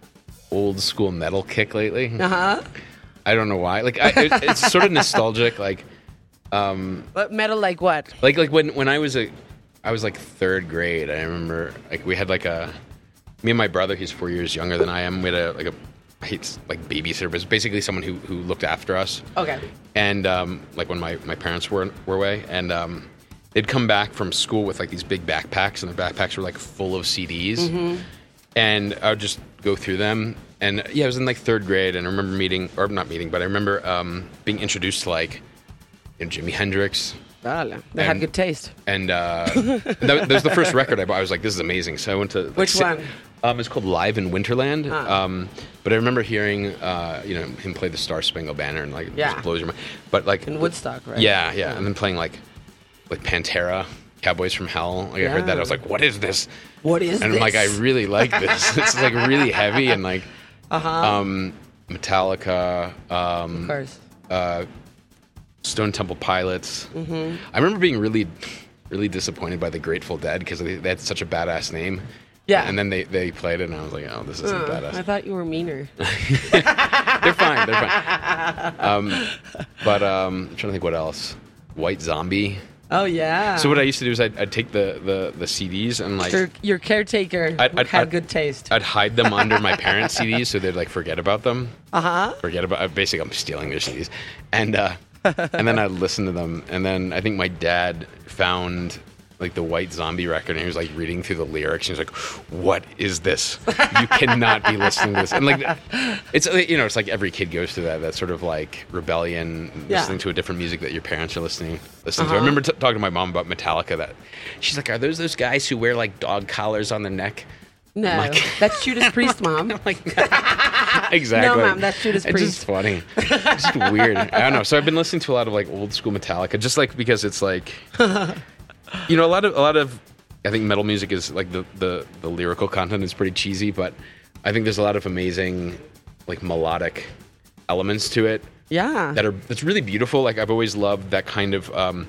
[SPEAKER 4] old school metal kick lately.
[SPEAKER 2] Uh huh.
[SPEAKER 4] I don't know why. Like I, it, it's sort of nostalgic. Like
[SPEAKER 2] But metal like what?
[SPEAKER 4] like like when when I was a I was like third grade. I remember like we had like a me and my brother. He's four years younger than I am. We had a like a I hate like babysitter, but it's basically someone who who looked after us.
[SPEAKER 2] Okay.
[SPEAKER 4] and um, like when my, my parents were were away, and um, they'd come back from school with like these big backpacks, and the backpacks were like full of CDs, Mm-hmm. and I would just go through them. And yeah, I was in like third grade, and I remember meeting, or not meeting, but I remember um, being introduced to like you know, Jimi Hendrix,
[SPEAKER 2] Dale. They had good taste.
[SPEAKER 4] and uh, that, that was the first record I bought. I was like, this is amazing. So I went to like,
[SPEAKER 2] Which one?
[SPEAKER 4] Um, it's called Live in Winterland.
[SPEAKER 2] Ah.
[SPEAKER 4] Um, but I remember hearing, uh, you know, him play the Star Spangled Banner, and like
[SPEAKER 2] Yeah.
[SPEAKER 4] just blows your mind. But like
[SPEAKER 2] In Woodstock, right?
[SPEAKER 4] Yeah, yeah, and then playing like like Pantera, Cowboys from Hell. Like I heard that, I was like, what is this?
[SPEAKER 2] What is
[SPEAKER 4] and
[SPEAKER 2] this?
[SPEAKER 4] I'm like, I really like this. it's like really heavy and like
[SPEAKER 2] Uh-huh.
[SPEAKER 4] um, Metallica. Um,
[SPEAKER 2] Of course.
[SPEAKER 4] uh, Stone Temple Pilots.
[SPEAKER 2] Mm-hmm.
[SPEAKER 4] I remember being really, really disappointed by the Grateful Dead because they, they had such a badass name.
[SPEAKER 2] Yeah.
[SPEAKER 4] And then they, they played it, and I was like, oh, this isn't
[SPEAKER 2] Uh, I thought you were meaner.
[SPEAKER 4] they're fine. They're fine. Um, but um, I'm trying to think what else. White Zombie.
[SPEAKER 2] Oh yeah.
[SPEAKER 4] So what I used to do is I'd, I'd take the, the, the CDs and like
[SPEAKER 2] your, your caretaker
[SPEAKER 4] I'd- I'd-
[SPEAKER 2] had
[SPEAKER 4] I'd-
[SPEAKER 2] good taste.
[SPEAKER 4] I'd hide them under my parents' CDs so they'd like forget about them.
[SPEAKER 2] Uh huh.
[SPEAKER 4] forget about basically I'm stealing their CDs. And uh and then I'd listen to them and then I think my dad found like the White Zombie record and he was like reading through the lyrics and he was like, What is this? You cannot be listening to this. And like it's uh, you know, it's like every kid goes through that that sort of like rebellion
[SPEAKER 2] Yeah.
[SPEAKER 4] listening to a different music that your parents are listening listening to. I
[SPEAKER 2] Uh-huh.
[SPEAKER 4] remember t- talking to my mom about Metallica that she's like, Are those those guys who wear like dog collars on their neck?
[SPEAKER 2] No,
[SPEAKER 4] Like-
[SPEAKER 2] that's Judas Priest, mom.
[SPEAKER 4] I'm like, exactly.
[SPEAKER 2] No, ma'am, that's Judas Priest.
[SPEAKER 4] It's just funny. It's just weird. I don't know. So I've been listening to a lot of like old school Metallica, just like because it's like, you know, a lot of a lot of, I think metal music is like the the the lyrical content is pretty cheesy, but I think there's a lot of amazing, like melodic elements to it
[SPEAKER 2] Yeah.
[SPEAKER 4] that are that's really beautiful. Like I've always loved that kind of um,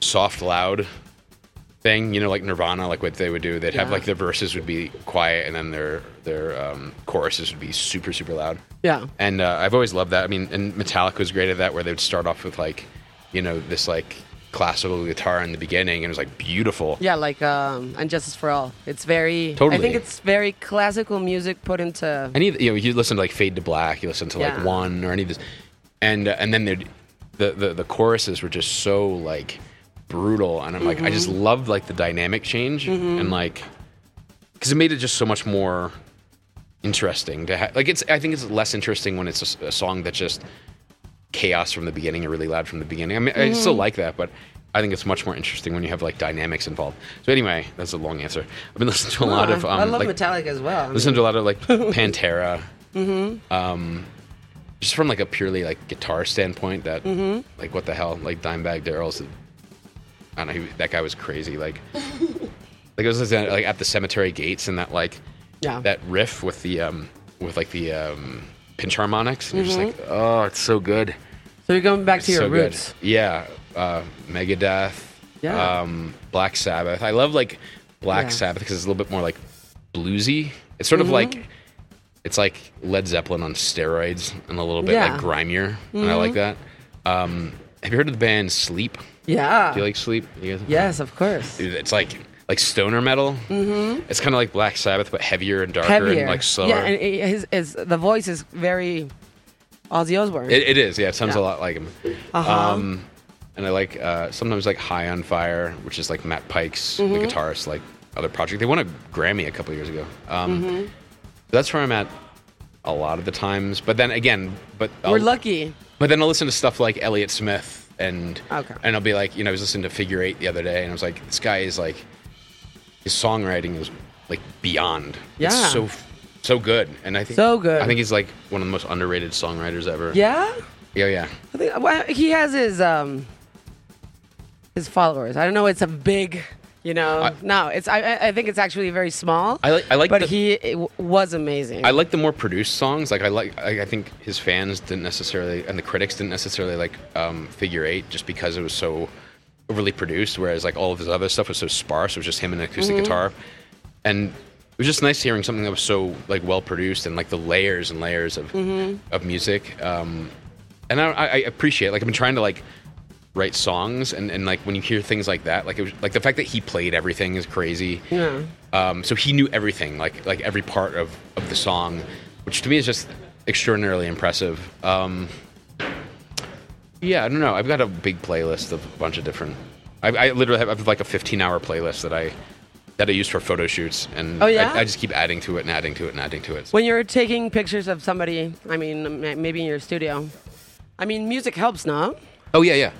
[SPEAKER 4] soft, loud thing. You know, like Nirvana, like what they would do. They'd have like their verses would be quiet, and then their their um, choruses would be super, super loud.
[SPEAKER 2] yeah.
[SPEAKER 4] And uh, I've always loved that. I mean, and Metallica was great at that, where they would start off with like, you know, this like classical guitar in the beginning, and it was like beautiful.
[SPEAKER 2] Yeah, like um, and Justice for All. It's very.
[SPEAKER 4] totally.
[SPEAKER 2] I think it's very classical music put into.
[SPEAKER 4] any you know you listen to like Fade to Black, you listen to like One or any of this, and uh, and then the the the choruses were just so like brutal, and I'm like I just loved like the dynamic change and like because it made it just so much more interesting to have. Like it's I think it's less interesting when it's a song that just chaos from the beginning or really loud from the beginning. I mean I still like that, but. I think it's much more interesting when you have like dynamics involved. So anyway, that's a long answer. I've been listening to a lot of um,
[SPEAKER 2] I love
[SPEAKER 4] like,
[SPEAKER 2] Metallica as well. I
[SPEAKER 4] listen to a lot of like Pantera. Mm-hmm. Um, just from like a purely like guitar standpoint, that
[SPEAKER 2] Mm-hmm.
[SPEAKER 4] like what the hell, like Dimebag Darrell's. I don't know. He, that guy was crazy. Like, like it was like at the cemetery gates and that like
[SPEAKER 2] yeah.
[SPEAKER 4] that riff with the um with like the um pinch harmonics. And You're just
[SPEAKER 2] Mm-hmm.
[SPEAKER 4] like, oh, it's so good.
[SPEAKER 2] so you're going back to your
[SPEAKER 4] so
[SPEAKER 2] roots.
[SPEAKER 4] good. Yeah, uh, Megadeth.
[SPEAKER 2] Yeah.
[SPEAKER 4] Um, Black Sabbath. I love like Black
[SPEAKER 2] Yeah.
[SPEAKER 4] Sabbath because it's a little bit more like bluesy. It's sort of
[SPEAKER 2] Mm-hmm.
[SPEAKER 4] like it's like Led Zeppelin on steroids and a little bit
[SPEAKER 2] Yeah. Mm-hmm.
[SPEAKER 4] grimier, and I like that. Um, have you heard of the band Sleep?
[SPEAKER 2] Yeah.
[SPEAKER 4] Do you like Sleep? You guys?
[SPEAKER 2] yes, of course.
[SPEAKER 4] It's like like stoner metal. Mm-hmm. It's kind of like Black Sabbath, but heavier and darker
[SPEAKER 2] Heavier.
[SPEAKER 4] and like slower.
[SPEAKER 2] Yeah, and it- his, his the voice is very Ozzy Osbourne.
[SPEAKER 4] It, it is, yeah. It sounds
[SPEAKER 2] Yeah.
[SPEAKER 4] a lot like him.
[SPEAKER 2] Uh-huh.
[SPEAKER 4] Um, and I like uh, sometimes like High on Fire, which is like Matt Pike's
[SPEAKER 2] Mm-hmm.
[SPEAKER 4] the guitarist, like other project. They won a Grammy a couple years ago. Um,
[SPEAKER 2] Mm-hmm.
[SPEAKER 4] That's where I'm at a lot of the times. But then again, but
[SPEAKER 2] We're
[SPEAKER 4] I'll-
[SPEAKER 2] lucky.
[SPEAKER 4] But then I'll listen to stuff like Elliott Smith and
[SPEAKER 2] Okay.
[SPEAKER 4] and I'll be like, you know, I was listening to Figure Eight the other day, and I was like, this guy is like, his songwriting is like beyond.
[SPEAKER 2] Yeah.
[SPEAKER 4] It's so so good, and I think
[SPEAKER 2] So good.
[SPEAKER 4] I think he's like one of the most underrated songwriters ever.
[SPEAKER 2] Yeah,
[SPEAKER 4] Yeah, yeah.
[SPEAKER 2] I think well, he has his um his followers. I don't know. It's a big. You know,
[SPEAKER 4] I-
[SPEAKER 2] no, it's. I, I- I think it's actually very small.
[SPEAKER 4] I like- I like
[SPEAKER 2] but
[SPEAKER 4] the-
[SPEAKER 2] he it w- was amazing.
[SPEAKER 4] I like the more produced songs. Like I like, I, I think his fans didn't necessarily, and the critics didn't necessarily like um, Figure Eight just because it was so overly produced. Whereas like all of his other stuff was so sparse. It was just him and an acoustic
[SPEAKER 2] Mm-hmm.
[SPEAKER 4] guitar, and it was just nice hearing something that was so like well produced and like the layers and layers of
[SPEAKER 2] Mm-hmm.
[SPEAKER 4] of music. Um, and I, I appreciate. Like I've been trying to like write songs and, and like when you hear things like that like it was like the fact that he played everything is crazy
[SPEAKER 2] Yeah.
[SPEAKER 4] um, so he knew everything, like like every part of, of the song, which to me is just extraordinarily impressive. Um, yeah, I don't know. I've got a big playlist of a bunch of different. I, I literally have, I have like a 15 hour playlist that I that I use for photo shoots, and
[SPEAKER 2] Oh, yeah?
[SPEAKER 4] I, I just keep adding to it and adding to it and adding to it.
[SPEAKER 2] when you're taking pictures of somebody, I mean, maybe in your studio. I mean, music helps, no?
[SPEAKER 4] oh yeah, yeah.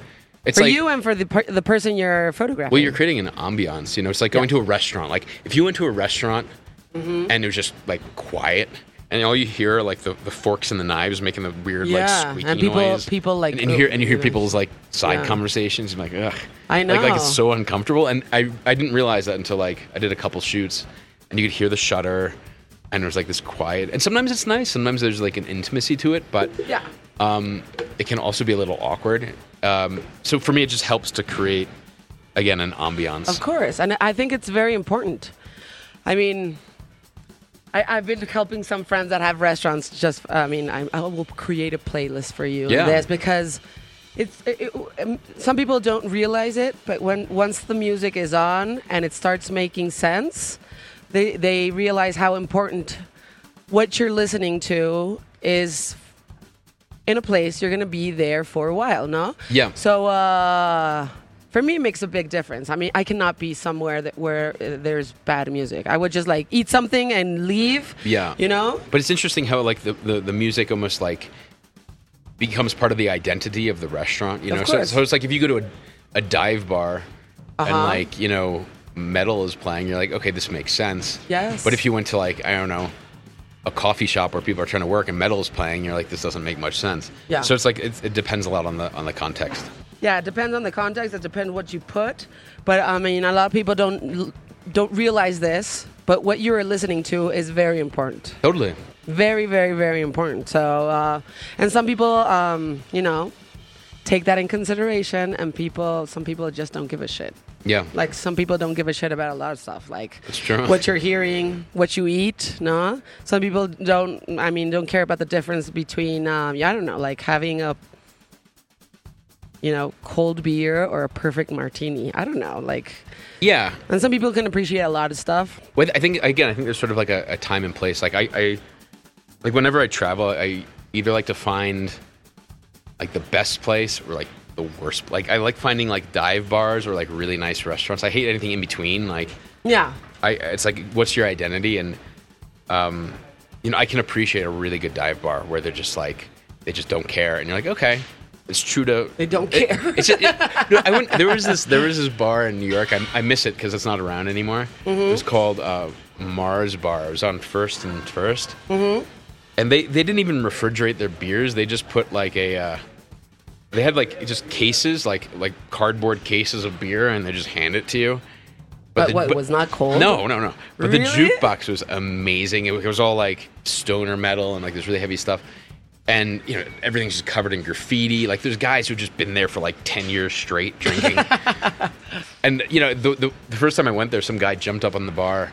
[SPEAKER 4] It's
[SPEAKER 2] For
[SPEAKER 4] like,
[SPEAKER 2] you and for the per- the person you're photographing.
[SPEAKER 4] Well, you're creating an ambiance. You know, it's like going to a restaurant. Like if you went to a restaurant
[SPEAKER 2] Mm-hmm.
[SPEAKER 4] and it was just like quiet, and all you hear are like the, the forks and the knives making the weird
[SPEAKER 2] Yeah,
[SPEAKER 4] like squeaky
[SPEAKER 2] and people-
[SPEAKER 4] noise.
[SPEAKER 2] people, like,
[SPEAKER 4] and, and you hear and you hear people's like side
[SPEAKER 2] yeah.
[SPEAKER 4] conversations. I'm like, ugh.
[SPEAKER 2] I
[SPEAKER 4] Like, like it's so uncomfortable, and I I didn't realize that until like I did a couple shoots, and you could hear the shutter, and there's like this quiet, and sometimes it's nice. Sometimes there's like an intimacy to it, but
[SPEAKER 2] Yeah.
[SPEAKER 4] um, it can also be a little awkward. Um, so for me, it just helps to create again an ambiance.
[SPEAKER 2] Of course, and I think it's very important. I mean, I, I've been helping some friends that have restaurants. Just, I mean, I, I will create a playlist for you.
[SPEAKER 4] Yeah.
[SPEAKER 2] this because it's it, it- um, some people don't realize it, but when once the music is on and it starts making sense, they they realize how important what you're listening to is in a place you're gonna be there for a while, no?
[SPEAKER 4] Yeah.
[SPEAKER 2] So uh, for me, it makes a big difference. I mean, I cannot be somewhere that where uh, there's bad music. I would just like eat something and leave.
[SPEAKER 4] Yeah.
[SPEAKER 2] You know?
[SPEAKER 4] But it's interesting how like the, the, the music almost like becomes part of the identity of the restaurant. You know, so,
[SPEAKER 2] course.
[SPEAKER 4] so it's like if you go to a, a dive bar and
[SPEAKER 2] Uh-huh.
[SPEAKER 4] like you know metal is playing, you're like, okay, this makes sense.
[SPEAKER 2] Yes.
[SPEAKER 4] But if you went to like I don't know a coffee shop where people are trying to work and metal is playing, you're like, this doesn't make much sense.
[SPEAKER 2] Yeah.
[SPEAKER 4] So it's like it, it depends a lot on the on the context.
[SPEAKER 2] Yeah, it depends on the context. It depends what you put. But I mean, a lot of people don't don't realize this. But what you are listening to is very important.
[SPEAKER 4] Totally.
[SPEAKER 2] Very, very, very important. So, uh, and some people, um, you know, take that in consideration, and people, some people just don't give a shit.
[SPEAKER 4] Yeah.
[SPEAKER 2] Like some people don't give a shit about a lot of stuff, like what you're hearing, what you eat. No, some people don't. I mean, don't care about the difference between. Um, yeah, I don't know, like having a, you know, cold beer or a perfect martini. I don't know, like.
[SPEAKER 4] yeah.
[SPEAKER 2] And some people can appreciate a lot of stuff.
[SPEAKER 4] Well, I think again, I think there's sort of like a, a time and place. Like I, I, like whenever I travel, I either like to find like the best place or like the worst. Like I like finding like dive bars or like really nice restaurants. I hate anything in between. Like
[SPEAKER 2] Yeah.
[SPEAKER 4] I, it's like, what's your identity? And um, you know, I can appreciate a really good dive bar where they're just like they just don't care, and you're like, okay, it's true to
[SPEAKER 2] They don't
[SPEAKER 4] it-
[SPEAKER 2] care.
[SPEAKER 4] it's it, no, I went. There was this. There was this bar in New York. I, I miss it because it's not around anymore. It was called uh, Mars Bar. It was on First and 1st mm-hmm. and they they didn't even refrigerate their beers. They just put like a. Uh, they had like just cases, like like cardboard cases of beer, and they just hand it to you.
[SPEAKER 2] But
[SPEAKER 4] the-
[SPEAKER 2] what was not cold?
[SPEAKER 4] No, no, no. But the jukebox was amazing. It, was- it was all like stoner metal and like this really heavy stuff. And you know everything's just covered in graffiti. Like there's guys who've just been there for like ten years straight drinking. and you know the, the the first time I went there, some guy jumped up on the bar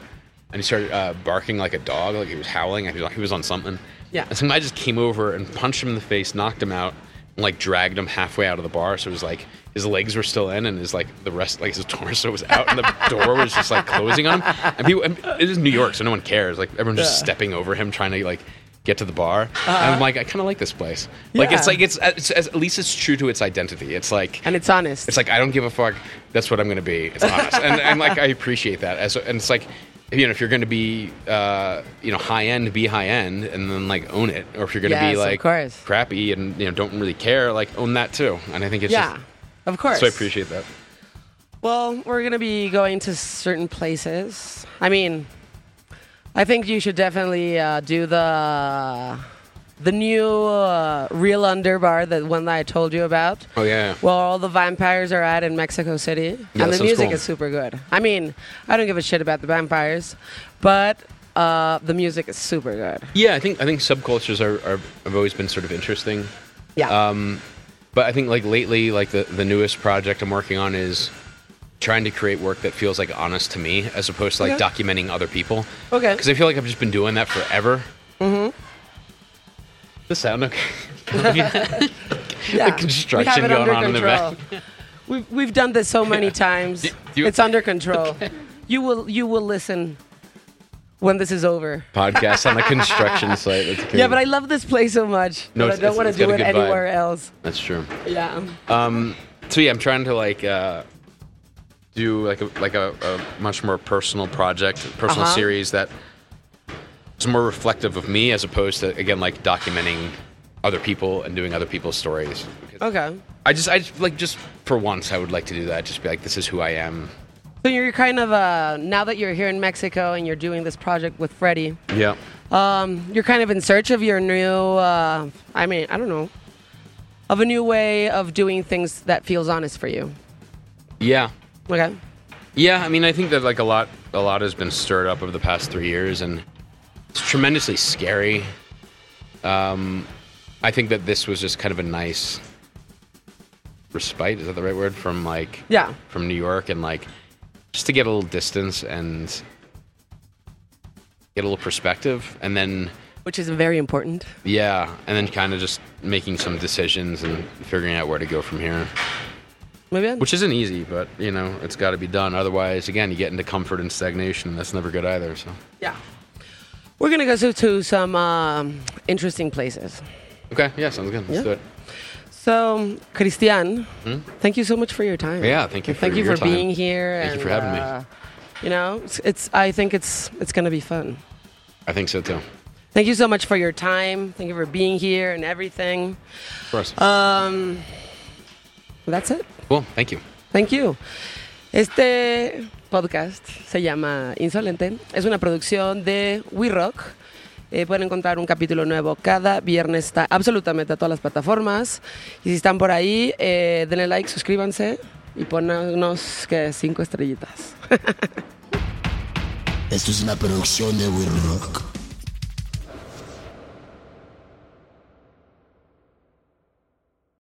[SPEAKER 4] and he started uh, barking like a dog, like he was howling. He was, he was on something.
[SPEAKER 2] Yeah.
[SPEAKER 4] And some guy just came over and punched him in the face, knocked him out, and like dragged him halfway out of the bar. So it was like his legs were still in, and his like the rest, like his torso was out, and the door was just like closing on him. And people, and it is New York, so no one cares. Like everyone's just
[SPEAKER 2] Yeah.
[SPEAKER 4] stepping over him, trying to like get to the bar. And I'm like, I kind of like this place. Like it's like it's, it's, at least it's true to its identity. It's like
[SPEAKER 2] And it's honest.
[SPEAKER 4] it's like I don't give a fuck. That's what I'm going to be. It's honest, and, and like I appreciate that. As and it's like you know if you're going to be uh, you know high end, be high end, and then like own it. Or if you're going to
[SPEAKER 2] Yes,
[SPEAKER 4] be like crappy and you know don't really care, like own that too. And I think it's
[SPEAKER 2] yeah,
[SPEAKER 4] just
[SPEAKER 2] of course.
[SPEAKER 4] so I appreciate that.
[SPEAKER 2] Well, we're gonna be going to certain places. I mean, I think you should definitely uh, do the the new uh, real underbar, the one that I told you about.
[SPEAKER 4] Oh yeah.
[SPEAKER 2] Well, all the vampires are at in Mexico City,
[SPEAKER 4] Yeah,
[SPEAKER 2] and the music
[SPEAKER 4] cool.
[SPEAKER 2] is super good. I mean, I don't give a shit about the vampires, but uh, the music is super good.
[SPEAKER 4] Yeah, I think I think subcultures are, are have always been sort of interesting.
[SPEAKER 2] Yeah.
[SPEAKER 4] Um, but I think like lately, like the the newest project I'm working on is trying to create work that feels like honest to me, as opposed to like
[SPEAKER 2] Okay.
[SPEAKER 4] documenting other people.
[SPEAKER 2] okay.
[SPEAKER 4] Because I feel like I've just been doing that forever. Mm-hmm. The sound okay?
[SPEAKER 2] yeah.
[SPEAKER 4] construction
[SPEAKER 2] have it
[SPEAKER 4] going on in the back.
[SPEAKER 2] We've we've done this so many times.
[SPEAKER 4] Do you-
[SPEAKER 2] it's under control. You will you will listen when this is over.
[SPEAKER 4] Podcast on a construction site. That's.
[SPEAKER 2] Yeah, but I love this place so much
[SPEAKER 4] No,
[SPEAKER 2] I don't want to do it
[SPEAKER 4] good vibe.
[SPEAKER 2] anywhere else.
[SPEAKER 4] That's true.
[SPEAKER 2] Yeah.
[SPEAKER 4] Um, so yeah, I'm trying to like uh, do like a like a, a much more personal project, personal
[SPEAKER 2] Uh-huh.
[SPEAKER 4] series that is more reflective of me as opposed to again like documenting other people and doing other people's stories.
[SPEAKER 2] Okay.
[SPEAKER 4] I just I just, like just for once I would like to do that. Just be like, this is who I am.
[SPEAKER 2] So you're kind of uh now that you're here in Mexico and you're doing this project with Freddie,
[SPEAKER 4] Yeah.
[SPEAKER 2] um, you're kind of in search of your new uh, I mean, I don't know. Of a new way of doing things that feels honest for you.
[SPEAKER 4] Yeah.
[SPEAKER 2] Okay.
[SPEAKER 4] Yeah, I mean, I think that like a lot, a lot has been stirred up over the past three years, and it's tremendously scary. Um, I think that this was just kind of a nice respite. Is that the right word? From like,
[SPEAKER 2] Yeah.
[SPEAKER 4] from New York, and like, just to get a little distance and get a little perspective, and then
[SPEAKER 2] Which is very important.
[SPEAKER 4] yeah, and then kind of just making some decisions and figuring out where to go from here.
[SPEAKER 2] Muy bien.
[SPEAKER 4] Which isn't easy, but you know, it's got to be done. Otherwise, again, you get into comfort and stagnation, and that's never good either. So,
[SPEAKER 2] Yeah. We're gonna go to, to some um, interesting places.
[SPEAKER 4] okay, yeah, sounds good. Let's
[SPEAKER 2] Yeah.
[SPEAKER 4] do it.
[SPEAKER 2] So, Christaan, thank you so much for your time.
[SPEAKER 4] Hmm? Yeah, thank you for
[SPEAKER 2] thank you for
[SPEAKER 4] time.
[SPEAKER 2] being here.
[SPEAKER 4] Thank you for having me.
[SPEAKER 2] uh, You know, it's, it's. I think it's it's gonna be fun.
[SPEAKER 4] I think so too.
[SPEAKER 2] Thank you so much for your time. Thank you for being here and everything.
[SPEAKER 4] Of course.
[SPEAKER 2] Um, that's it.
[SPEAKER 4] Cool. Thank you.
[SPEAKER 2] Thank you. Este podcast se llama Insolente. Es una producción de We Rock. Eh, pueden encontrar un capítulo nuevo cada viernes. Está absolutamente a todas las plataformas. Y si están por ahí, eh, denle like, suscríbanse y ponnos que cinco estrellitas.
[SPEAKER 1] Esto es una producción de We Rock.